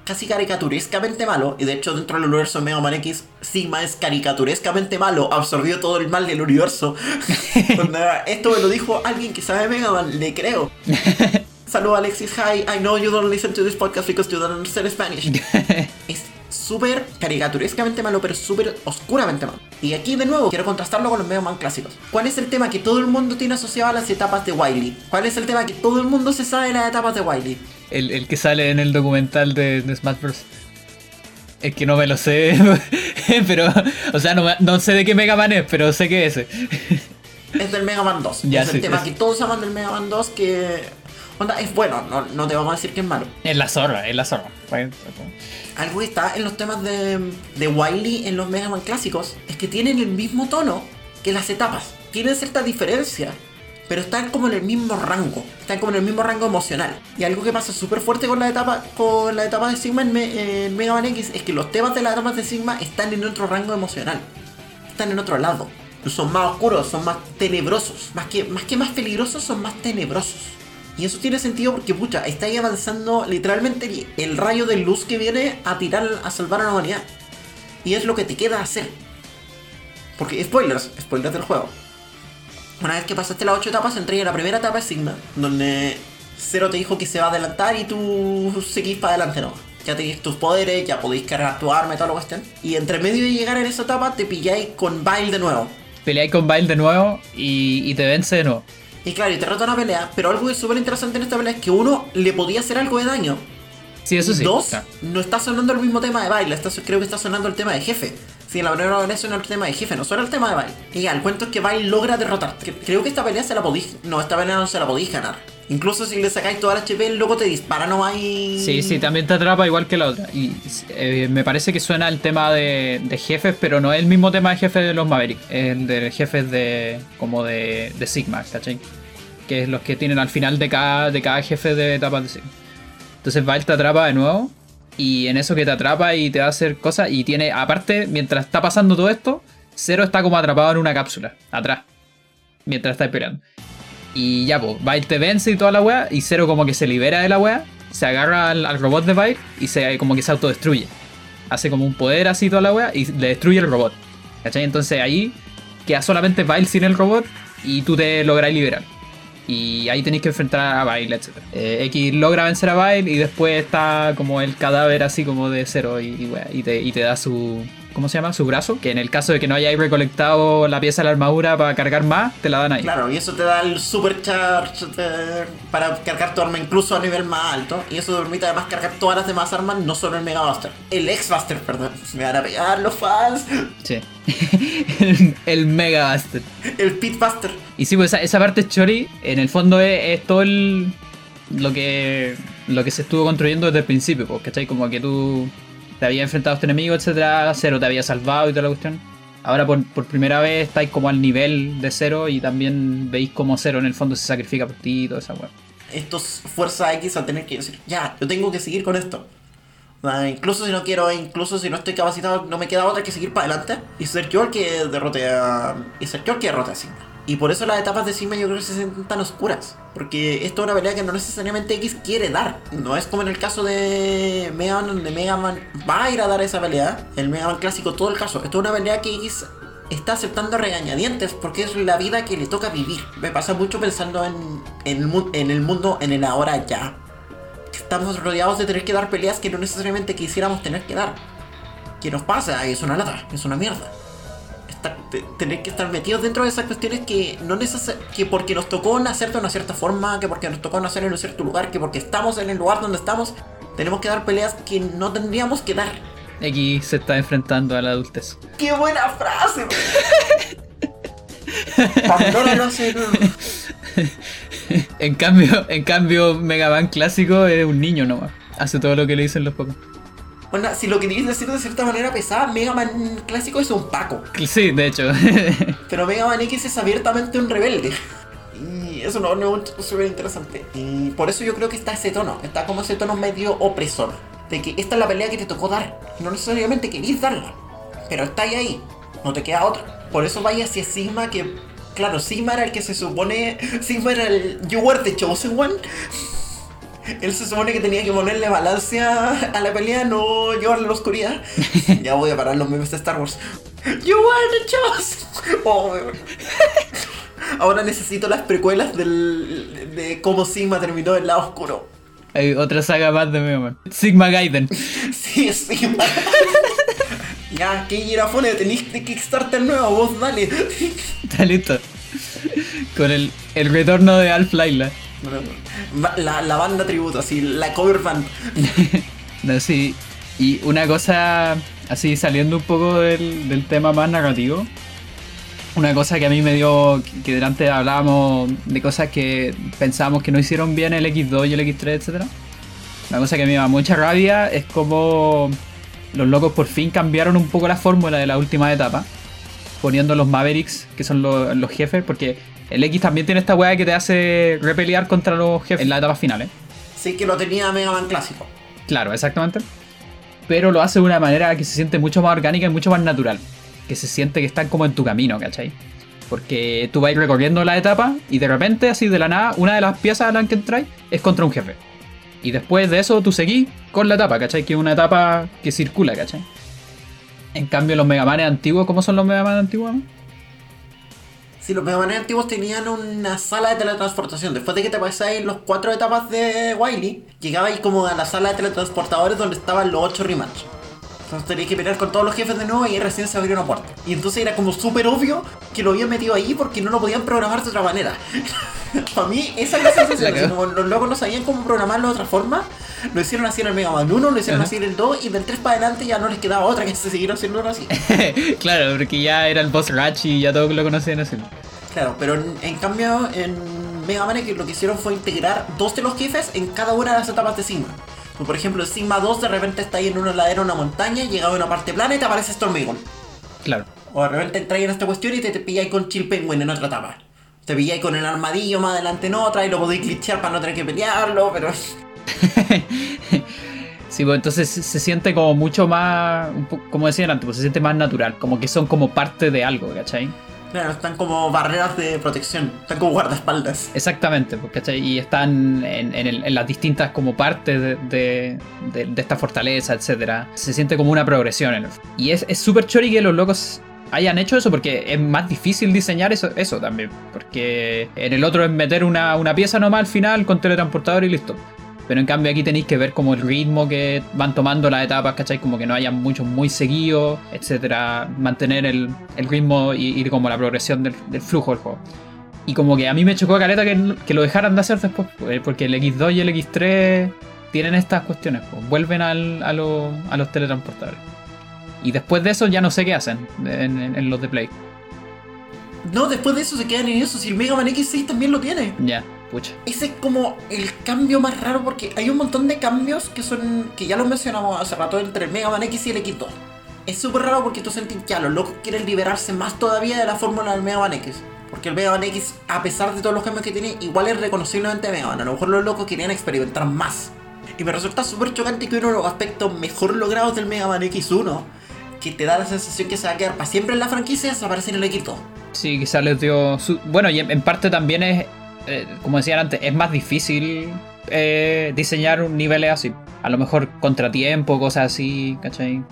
Speaker 1: casi caricaturescamente malo, y de hecho dentro del universo de Mega Man X, Sigma es caricaturescamente malo, absorbió todo el mal del universo. Onda, Esto me lo dijo alguien que sabe Mega Man, le creo. Saludos Alexis, hi, I know you don't listen to this podcast because you don't understand Spanish. es súper caricaturescamente malo, pero súper oscuramente malo. Y aquí de nuevo quiero contrastarlo con los Mega Man clásicos. ¿Cuál es el tema que todo el mundo tiene asociado a las etapas de Wily? ¿Cuál es el tema que todo el mundo se sabe de las etapas de Wily?
Speaker 2: El, el que sale en el documental de, de Smash Bros. Es que no me lo sé, pero, o sea, no, no sé de qué Mega Man es, pero sé que es ese.
Speaker 1: Es del Mega Man 2.
Speaker 2: Ya,
Speaker 1: es
Speaker 2: sí,
Speaker 1: el tema
Speaker 2: es-
Speaker 1: que todos aman del Mega Man 2 que... Onda, es bueno, no, no te vamos a decir que es malo.
Speaker 2: Es la zorra, es la zorra.
Speaker 1: Algo que está en los temas de, de Wily en los Mega Man clásicos es que tienen el mismo tono que las etapas. Tienen cierta diferencia, pero están como en el mismo rango. Están como en el mismo rango emocional. Y algo que pasa súper fuerte con la etapa con la etapa de Sigma en, Me- Mega Man X es que los temas de las etapas de Sigma están en otro rango emocional. Están en otro lado. Son más oscuros, son más tenebrosos. Más que, más que más peligrosos, son más tenebrosos. Y eso tiene sentido porque, pucha, está ahí avanzando literalmente el, rayo de luz que viene a tirar, a salvar a la humanidad. Y es lo que te queda hacer. Porque, spoilers, spoilers del juego. Una vez que pasaste las 8 etapas, entré en la primera etapa de Sigma, donde Zero te dijo que se va a adelantar y tú seguís para adelante, ¿no? Ya tenéis tus poderes, ya podéis cargar tu arma y toda la cuestión. Y entre medio de llegar en esa etapa, te pilláis con Bile de nuevo.
Speaker 2: Peleáis con Bile de nuevo y, y te vence de nuevo.
Speaker 1: Y claro, y te reta una pelea, pero algo que es súper interesante en esta pelea es que uno le podía hacer algo de daño.
Speaker 2: Sí, eso sí.
Speaker 1: Dos, no está sonando el mismo tema de baile, está, creo que está sonando el tema de jefe. Sí, en la primera pelea suena el tema de jefe, no suena el tema de baile. Y ya, el cuento es que Bail logra derrotar. Cre- Creo que esta pelea se la podéis. No, esta pelea no se la podéis ganar. Incluso si le sacáis toda la HP, el loco te dispara, no hay.
Speaker 2: Sí, sí, también te atrapa igual que la otra. Y eh, me parece que suena el tema de, de jefes, pero no es el mismo tema de jefes de los Maverick, es de jefes de como de, de Sigma, ¿cachai? Que es los que tienen al final de cada, de cada jefe de etapas de Sigma. Entonces Vile te atrapa de nuevo. Y en eso que te atrapa y te va a hacer cosas. Y tiene, aparte, mientras está pasando todo esto, Zero está como atrapado en una cápsula, atrás. Mientras está peleando. Y ya, pues, Vile te vence y toda la weá. Y Zero como que se libera de la weá. Se agarra al, robot de Vile y se, como que se autodestruye. Hace como un poder así toda la weá y le destruye el robot. ¿Cachai? Entonces ahí queda solamente Vile sin el robot y tú te logras liberar. Y ahí tenéis que enfrentar a Vile, etc. Eh, X logra vencer a Vile y después está como el cadáver así como de Zero y, y te, y te da su, ¿cómo se llama? Su brazo, que en el caso de que no hayáis recolectado la pieza de la armadura para cargar más, te la dan ahí.
Speaker 1: Claro, y eso te da el supercharge de- para cargar tu arma incluso a nivel más alto. Y eso te permite además cargar todas las demás armas, no solo el Mega Buster. El X Buster, perdón. Me van a pegar los fans.
Speaker 2: Sí. el, el Mega Buster.
Speaker 1: El Pit Buster.
Speaker 2: Y sí, pues esa, esa parte chori, en el fondo es, es todo el, lo que lo que se estuvo construyendo desde el principio, pues, ¿cachai? Como que tú te habías enfrentado a este enemigo, etcétera, Cero te había salvado y toda la cuestión. Ahora por, por primera vez estáis como al nivel de Cero y también veis como Cero en el fondo se sacrifica por ti y toda esa weá.
Speaker 1: Estos Fuerza X a tener que decir, ya, yo tengo que seguir con esto. Sea, incluso si no quiero, incluso si no estoy capacitado, no me queda otra que seguir para adelante y ser yo el que derrote a. y ser yo el que derrote a Sigma. Y por eso las etapas de Sigma yo creo que se sienten tan oscuras. Porque esto es una pelea que no necesariamente X quiere dar. No es como en el caso de Mega Man, donde Mega Man va a ir a dar esa pelea. El Mega Man clásico, todo el caso. Esto es una pelea que X está aceptando regañadientes porque es la vida que le toca vivir. Me pasa mucho pensando en, el, en el mundo, en el ahora ya. Estamos rodeados de tener que dar peleas que no necesariamente quisiéramos tener que dar. ¿Qué nos pasa? Es una lata, es una mierda. Estar- tener que estar metidos dentro de esas cuestiones que no neces que porque nos tocó nacer de una cierta forma, que porque nos tocó nacer en un cierto lugar, que porque estamos en el lugar donde estamos, tenemos que dar peleas que no tendríamos que dar.
Speaker 2: X se está enfrentando a la adultez.
Speaker 1: ¡Qué buena frase! Pandora lo hace.
Speaker 2: En cambio, en cambio, clásico es un niño nomás. Hace todo lo que le dicen los pocos.
Speaker 1: Bueno, si lo queréis decir de cierta manera pesada, Mega Man clásico es un Paco.
Speaker 2: Sí, de hecho.
Speaker 1: Pero Mega Man X es abiertamente un rebelde. Y eso no no, es súper interesante. Y por eso yo creo que está ese tono. Está como ese tono medio opresor. De que esta es la pelea que te tocó dar. No necesariamente queréis darla. Pero está ahí, ahí. No te queda otra. Por eso vaya hacia Sigma que... Claro, Sigma era el que se supone... Sigma era el... You were the chosen one. Él se supone que tenía que ponerle balance a, la pelea, no llevarle a la oscuridad. ya voy a parar los memes de Star Wars. You were the chosen. Oh. Ahora necesito las precuelas del, de cómo Sigma terminó el lado oscuro.
Speaker 2: Hay otra saga más de Mega. Sigma Gaiden.
Speaker 1: Sí, Sigma. ya, que Girafone, tenéis de Kickstarter nuevo, vos dale.
Speaker 2: Está listo. Con el, el retorno de Alf Laila.
Speaker 1: La, la banda tributo, así, la cover band.
Speaker 2: No, sí. Y una cosa, así saliendo un poco del, del tema más narrativo. Una cosa que a mí me dio, que delante hablábamos de cosas que pensábamos que no hicieron bien el X2 y el X3, etc. Una cosa que me da mucha rabia es como los locos por fin cambiaron un poco la fórmula de la última etapa. Poniendo los Mavericks, que son los jefes, porque el X también tiene esta weá que te hace repelear contra los jefes en las etapas finales.
Speaker 1: Sí que lo tenía Mega Man clásico.
Speaker 2: Claro, exactamente. Pero lo hace de una manera que se siente mucho más orgánica y mucho más natural. Que se siente que están como en tu camino, ¿cachai? Porque tú vas recorriendo la etapa y de repente, así de la nada, una de las piezas a las que entráis es contra un jefe. Y después de eso tú seguís con la etapa, ¿cachai? Que es una etapa que circula, ¿cachai? En cambio, los Mega Manes antiguos, ¿cómo son los Mega Man antiguos?
Speaker 1: Sí, los Mega antiguos tenían una sala de teletransportación. Después de que te pasáis los cuatro etapas de Wily, llegabais como a la sala de teletransportadores donde estaban los ocho rematch. Entonces tenías que pelear con todos los jefes de nuevo y recién se abrió una puerta. Y entonces era como súper obvio que lo habían metido ahí porque no lo podían programar de otra manera. Para mí, esa es la sensación.
Speaker 2: La
Speaker 1: como los locos no sabían cómo programarlo de otra forma. Lo hicieron así en el Mega Man 1, lo hicieron así en el 2 y del 3 para adelante ya no les quedaba otra que se siguieron haciendo así.
Speaker 2: claro, porque ya era el boss Ratch y ya todos lo conocían así.
Speaker 1: Claro, pero en, en cambio en Mega Man lo que hicieron fue integrar dos de los jefes en cada una de las etapas de Sigma. Como por ejemplo, en Sigma 2 de repente está ahí en una ladera, una montaña, llega a una parte plana y te aparece Stormigon.
Speaker 2: Claro.
Speaker 1: O de repente entras en esta cuestión y te, te pilláis con Chill Penguin en otra etapa. Te pilláis con el armadillo más adelante en otra y lo podéis glitchear para no tener que pelearlo, pero...
Speaker 2: Sí, pues entonces se siente como mucho más, como decían antes, pues se siente más natural, como que son como parte de algo, ¿cachai?
Speaker 1: Están como barreras de protección, están como guardaespaldas.
Speaker 2: Exactamente, pues, ¿cachai? Y están en, las distintas como partes de, esta fortaleza, etcétera. Se siente como una progresión. en el- Y es es súper chori que los locos hayan hecho eso porque es más difícil diseñar eso, eso también. Porque en el otro es meter una, una pieza nomás al final con teletransportador y listo. Pero en cambio aquí tenéis que ver como el ritmo que van tomando las etapas, ¿cachai? Como que no haya muchos muy seguidos, etcétera. Mantener el, el ritmo y como la progresión del, del, flujo del juego. Y como que a mí me chocó caleta que, que lo dejaran de hacer después, pues, porque el X2 y el X3 tienen estas cuestiones, pues, vuelven al, a, lo, a, los teletransportadores. Y después de eso ya no sé qué hacen en, en, en, los de Play.
Speaker 1: No, después de eso se quedan en eso, si el Mega Man X6 también lo tiene.
Speaker 2: Ya, pucha.
Speaker 1: Ese es como el cambio más raro porque hay un montón de cambios que son, que ya los mencionamos hace rato entre el Mega Man X y el X2. Es súper raro porque tú sentís que ya los locos quieren liberarse más todavía de la fórmula del Mega Man X. Porque el Mega Man X, a pesar de todos los cambios que tiene, igual es reconociblemente Mega Man. A lo mejor los locos querían experimentar más. Y me resulta súper chocante que uno de los aspectos mejor logrados del Mega Man X1, que te da la sensación que se va a quedar para siempre en la franquicia, desaparece en el X2.
Speaker 2: Sí, quizás les dio. Su... Bueno, y en parte también es, eh, como decían antes, es más difícil eh, diseñar un nivel así. A lo mejor contratiempo, cosas así, ¿cachai?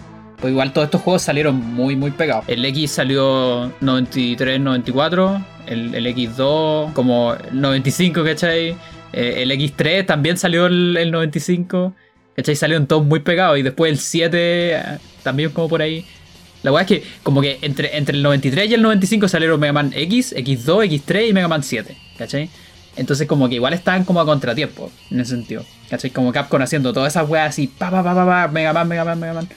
Speaker 2: Pues igual todos estos juegos salieron muy, muy pegados. El X salió 93, 94. El, el X2 como 95, ¿cachai? Eh, el X3 también salió el, el 95. ¿Cachai? Salieron todos muy pegados. Y después el 7 también como por ahí. La verdad es que como que entre, entre el 93 y el 95 salieron Mega Man X, X2, X3 y Mega Man 7. ¿Cachai? Entonces como que igual estaban como a contratiempo en ese sentido. ¿Cachai? Como Capcom haciendo todas esas weas así, pa pa pa pa pa, Mega Man, Mega Man, Mega Man.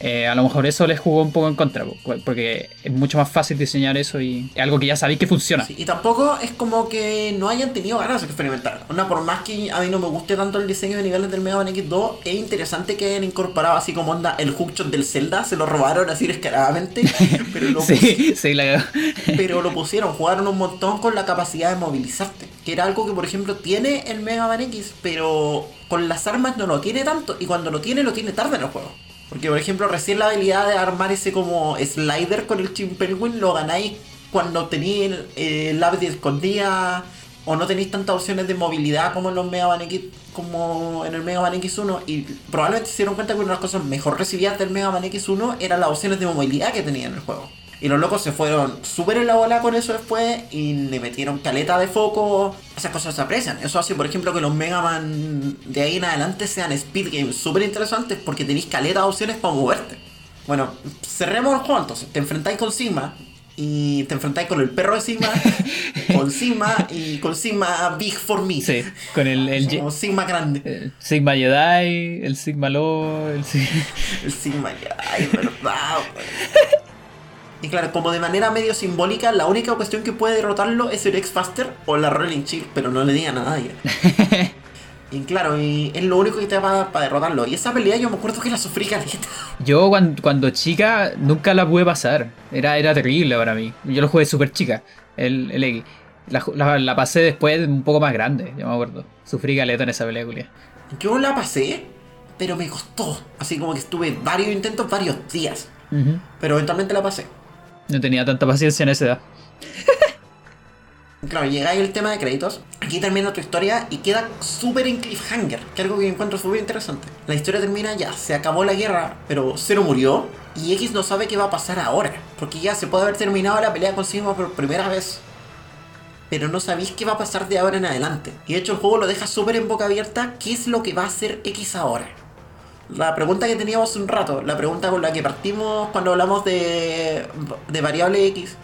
Speaker 2: Eh, a lo mejor eso les jugó un poco en contra, porque es mucho más fácil diseñar eso y es algo que ya sabéis que funciona.
Speaker 1: Sí, y tampoco es como que no hayan tenido ganas de experimentar. Una, por más que a mí no me guste tanto el diseño de niveles del Mega Man X2, es interesante que hayan incorporado así como onda el hookshot del Zelda, se lo robaron así descaradamente, pero lo,
Speaker 2: sí, sí, la...
Speaker 1: pero lo pusieron, jugaron un montón con la capacidad de movilizarte, que era algo que por ejemplo tiene el Mega Man X, pero con las armas no lo tiene tanto, y cuando lo tiene, lo tiene tarde en el juego. Porque, por ejemplo, recién la habilidad de armar ese como slider con el Chimpelwin lo ganáis cuando tenéis eh, el lápiz escondida o no tenéis tantas opciones de movilidad como en los Mega Man X, como en el Mega Man X1 y probablemente se dieron cuenta que una de las cosas mejor recibidas del Mega Man X1 eran las opciones de movilidad que tenía en el juego. Y los locos se fueron súper en la bola con eso después y le metieron caleta de foco. Esas cosas se aprecian. Eso hace, por ejemplo, que los Mega Man de ahí en adelante sean speed games súper interesantes porque tenéis caleta de opciones para moverte. Bueno, cerremos el juego entonces. Te enfrentáis con Sigma y te enfrentáis con el perro de Sigma, con Sigma y con Sigma Big for Me.
Speaker 2: Sí, con el, el
Speaker 1: Como Sigma grande.
Speaker 2: El Sigma Jedi, el Sigma Law, el,
Speaker 1: el Sigma Jedi, verdad, y claro, como de manera medio simbólica, la única cuestión que puede derrotarlo es el X-Faster o la Rolling Chill, pero no le digan a nadie. y claro, y es lo único que te va para derrotarlo. Y esa pelea yo me acuerdo que la sufrí caleta.
Speaker 2: Yo cuando, cuando, chica nunca la pude pasar. Era, era terrible para mí. Yo lo jugué súper chica, el, el X. La, la, la, pasé después un poco más grande, yo me acuerdo. Sufrí caleta en esa película.
Speaker 1: Yo la pasé, pero me costó. Así como que estuve varios intentos, varios días. Uh -huh. Pero eventualmente la pasé.
Speaker 2: No tenía tanta paciencia en esa edad.
Speaker 1: claro, llega ahí el tema de créditos. Aquí termina tu historia y queda súper en cliffhanger, que es algo que encuentro súper interesante. La historia termina ya, se acabó la guerra, pero Zero murió y X no sabe qué va a pasar ahora, porque ya se puede haber terminado la pelea con Sigma por primera vez. Pero no sabéis qué va a pasar de ahora en adelante. Y de hecho el juego lo deja súper en boca abierta, ¿qué es lo que va a hacer X ahora? La pregunta que teníamos un rato, la pregunta con la que partimos cuando hablamos de, de variable X,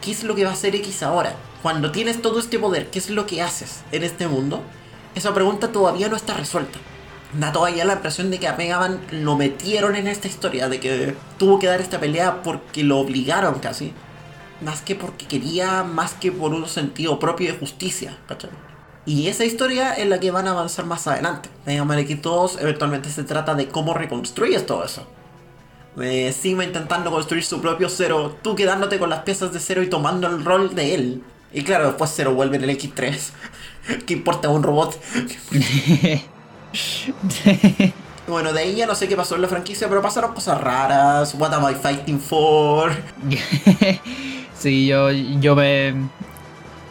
Speaker 1: ¿qué es lo que va a hacer X ahora? Cuando tienes todo este poder, ¿qué es lo que haces en este mundo? Esa pregunta todavía no está resuelta. Da todavía la impresión de que a Mega Man lo metieron en esta historia, de que tuvo que dar esta pelea porque lo obligaron casi. Más que porque quería, más que por un sentido propio de justicia, ¿cachai? Y esa historia es la que van a avanzar más adelante. Mega Man X2 eventualmente se trata de cómo reconstruyes todo eso. De Sigma intentando construir su propio Zero, tú quedándote con las piezas de Zero y tomando el rol de él. Y claro, después Zero vuelve en el X3. ¿Qué importa un robot? bueno, de ahí ya no sé qué pasó en la franquicia, pero pasaron cosas raras. What am I fighting for?
Speaker 2: sí, yo, yo me.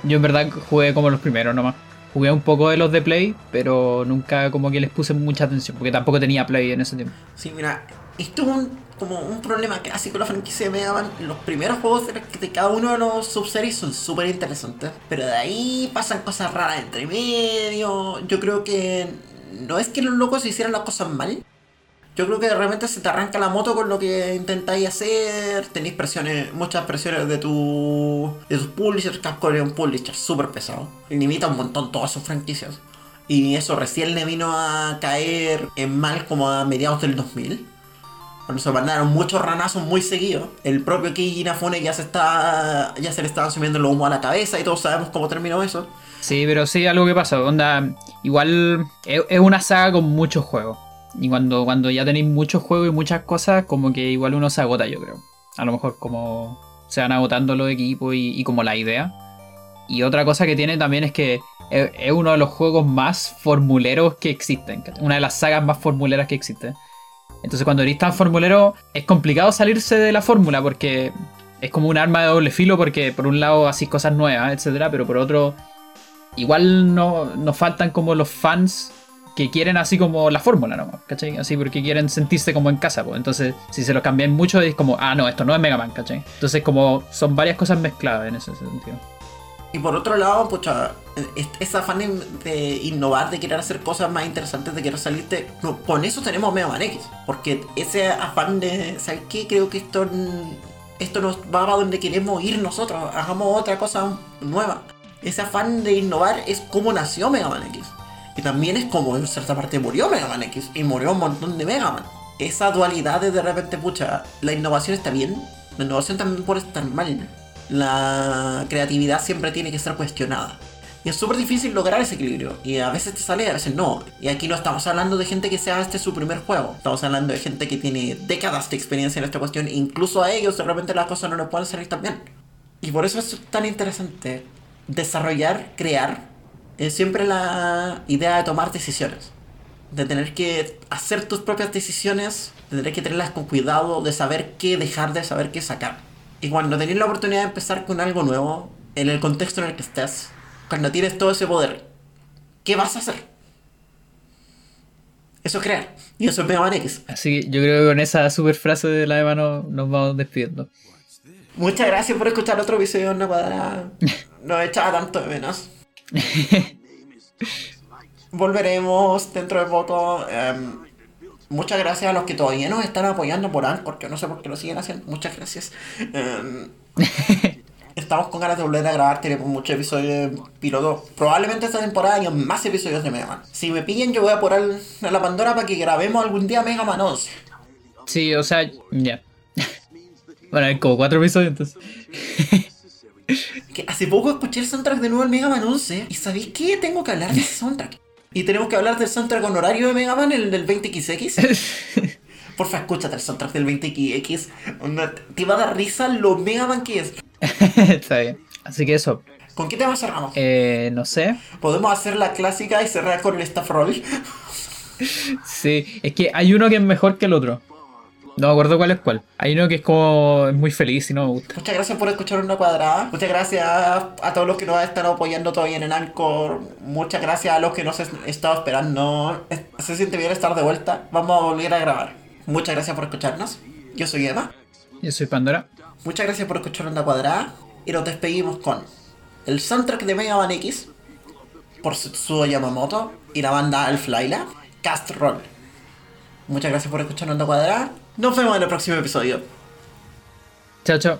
Speaker 2: Yo en verdad jugué como los primeros nomás. Jugué un poco de los de Play, pero nunca como que les puse mucha atención, porque tampoco tenía Play en ese tiempo.
Speaker 1: Sí, mira, esto es un, como un problema clásico de la franquicia de Mega Man. Los primeros juegos de, cada uno de los subseries son súper interesantes, pero de ahí pasan cosas raras entre medio. Yo creo que no es que los locos hicieran las cosas mal. Yo creo que de repente se te arranca la moto con lo que intentáis hacer. Tenéis presiones, muchas presiones de tu. de tus publishers. Capcom es un publisher súper pesado. Limita un montón todas sus franquicias. Y eso recién le vino a caer en mal como a mediados del 2000. Cuando se mandaron muchos ranazos muy seguidos. El propio Keiji ya se está. ya se le estaban subiendo los humo a la cabeza y todos sabemos cómo terminó eso.
Speaker 2: Sí, pero sí, algo que pasa. Onda, igual es una saga con muchos juegos. Y cuando, cuando ya tenéis muchos juegos y muchas cosas, como que igual uno se agota, yo creo. A lo mejor como se van agotando los equipos y, como la idea. Y otra cosa que tiene también es que es, es uno de los juegos más formuleros que existen. Una de las sagas más formuleras que existen. Entonces cuando eres tan formulero es complicado salirse de la fórmula porque es como un arma de doble filo porque por un lado haces cosas nuevas, etcétera, pero por otro igual no, nos faltan como los fans que quieren así como la fórmula nomás, ¿cachai? Así porque quieren sentirse como en casa, pues. Entonces, si se lo cambian mucho es como, ah, no, esto no es Mega Man, ¿cachai? Entonces, como son varias cosas mezcladas en ese sentido.
Speaker 1: Y por otro lado, pucha, es- ese afán de, innovar, de querer hacer cosas más interesantes, de querer salirte. no, con eso tenemos Mega Man X. Porque ese afán de, ¿sabes qué? Creo que esto, esto nos va a donde queremos ir nosotros. Hagamos otra cosa nueva. Ese afán de innovar es como nació Mega Man X. Y también es como en cierta parte murió Mega Man X. Y murió un montón de Mega Man. Esa dualidad de de repente, pucha, la innovación está bien. La innovación también puede estar mal la creatividad siempre tiene que ser cuestionada. Y es súper difícil lograr ese equilibrio. Y a veces te sale, a veces no. Y aquí no estamos hablando de gente que sea este su primer juego. Estamos hablando de gente que tiene décadas de experiencia en esta cuestión. Incluso a ellos de repente las cosas no les pueden salir tan bien. Y por eso es tan interesante desarrollar, crear. Es siempre la idea de tomar decisiones. De tener que hacer tus propias decisiones. De tener que tenerlas con cuidado. De saber qué dejar, de saber qué sacar. Y cuando tenés la oportunidad de empezar con algo nuevo, en el contexto en el que estés, cuando tienes todo ese poder, ¿qué vas a hacer? Eso es crear. Y eso es Mega Man X.
Speaker 2: Así que yo creo que con esa super frase de la Eva no- nos vamos despidiendo.
Speaker 1: Muchas gracias por escuchar otro episodio de Una Cuadrada. Nos echaba tanto de menos. Volveremos dentro de poco. em, muchas gracias a los que todavía nos están apoyando por Anchor, que no sé por qué lo siguen haciendo. Muchas gracias. Em, estamos con ganas de volver a grabar, tenemos muchos episodios de piloto. Probablemente esta temporada haya más episodios de Mega Man. Si me pillen, yo voy a apurar a la Pandora para que grabemos algún día Mega Man 11.
Speaker 2: Sí, o sea, ya. Bueno, hay como cuatro episodios entonces.
Speaker 1: Que hace poco escuché el soundtrack de nuevo del Mega Man 11 y ¿sabéis qué? Tengo que hablar de ese soundtrack. Y tenemos que hablar del soundtrack honorario de Mega Man, el del 20XX. Porfa, escúchate el soundtrack del 20XX. Onda, Te va a dar risa lo Mega Man que es.
Speaker 2: Está bien. Así que eso.
Speaker 1: ¿Con qué tema cerramos?
Speaker 2: Eh, no sé.
Speaker 1: Podemos hacer la clásica y cerrar con el staff roll.
Speaker 2: Sí, es que hay uno que es mejor que el otro. No me acuerdo cuál es cuál. Hay uno que es como muy feliz y no me gusta.
Speaker 1: Muchas gracias por escuchar una cuadrada. Muchas gracias a todos los que nos están apoyando todavía en el Anchor. Muchas gracias a los que nos han estado esperando. Es- Se siente bien estar de vuelta. Vamos a volver a grabar. Muchas gracias por escucharnos. Yo soy Eva.
Speaker 2: Yo soy Pandora.
Speaker 1: Muchas gracias por escuchar Onda Cuadrada. Y nos despedimos con el soundtrack de Mega Man X por Setsuo Yamamoto y la banda Alf Laila, Cast Roll. Muchas gracias por escuchar Onda Cuadrada. Nos vemos en el próximo episodio.
Speaker 2: Chao, chao.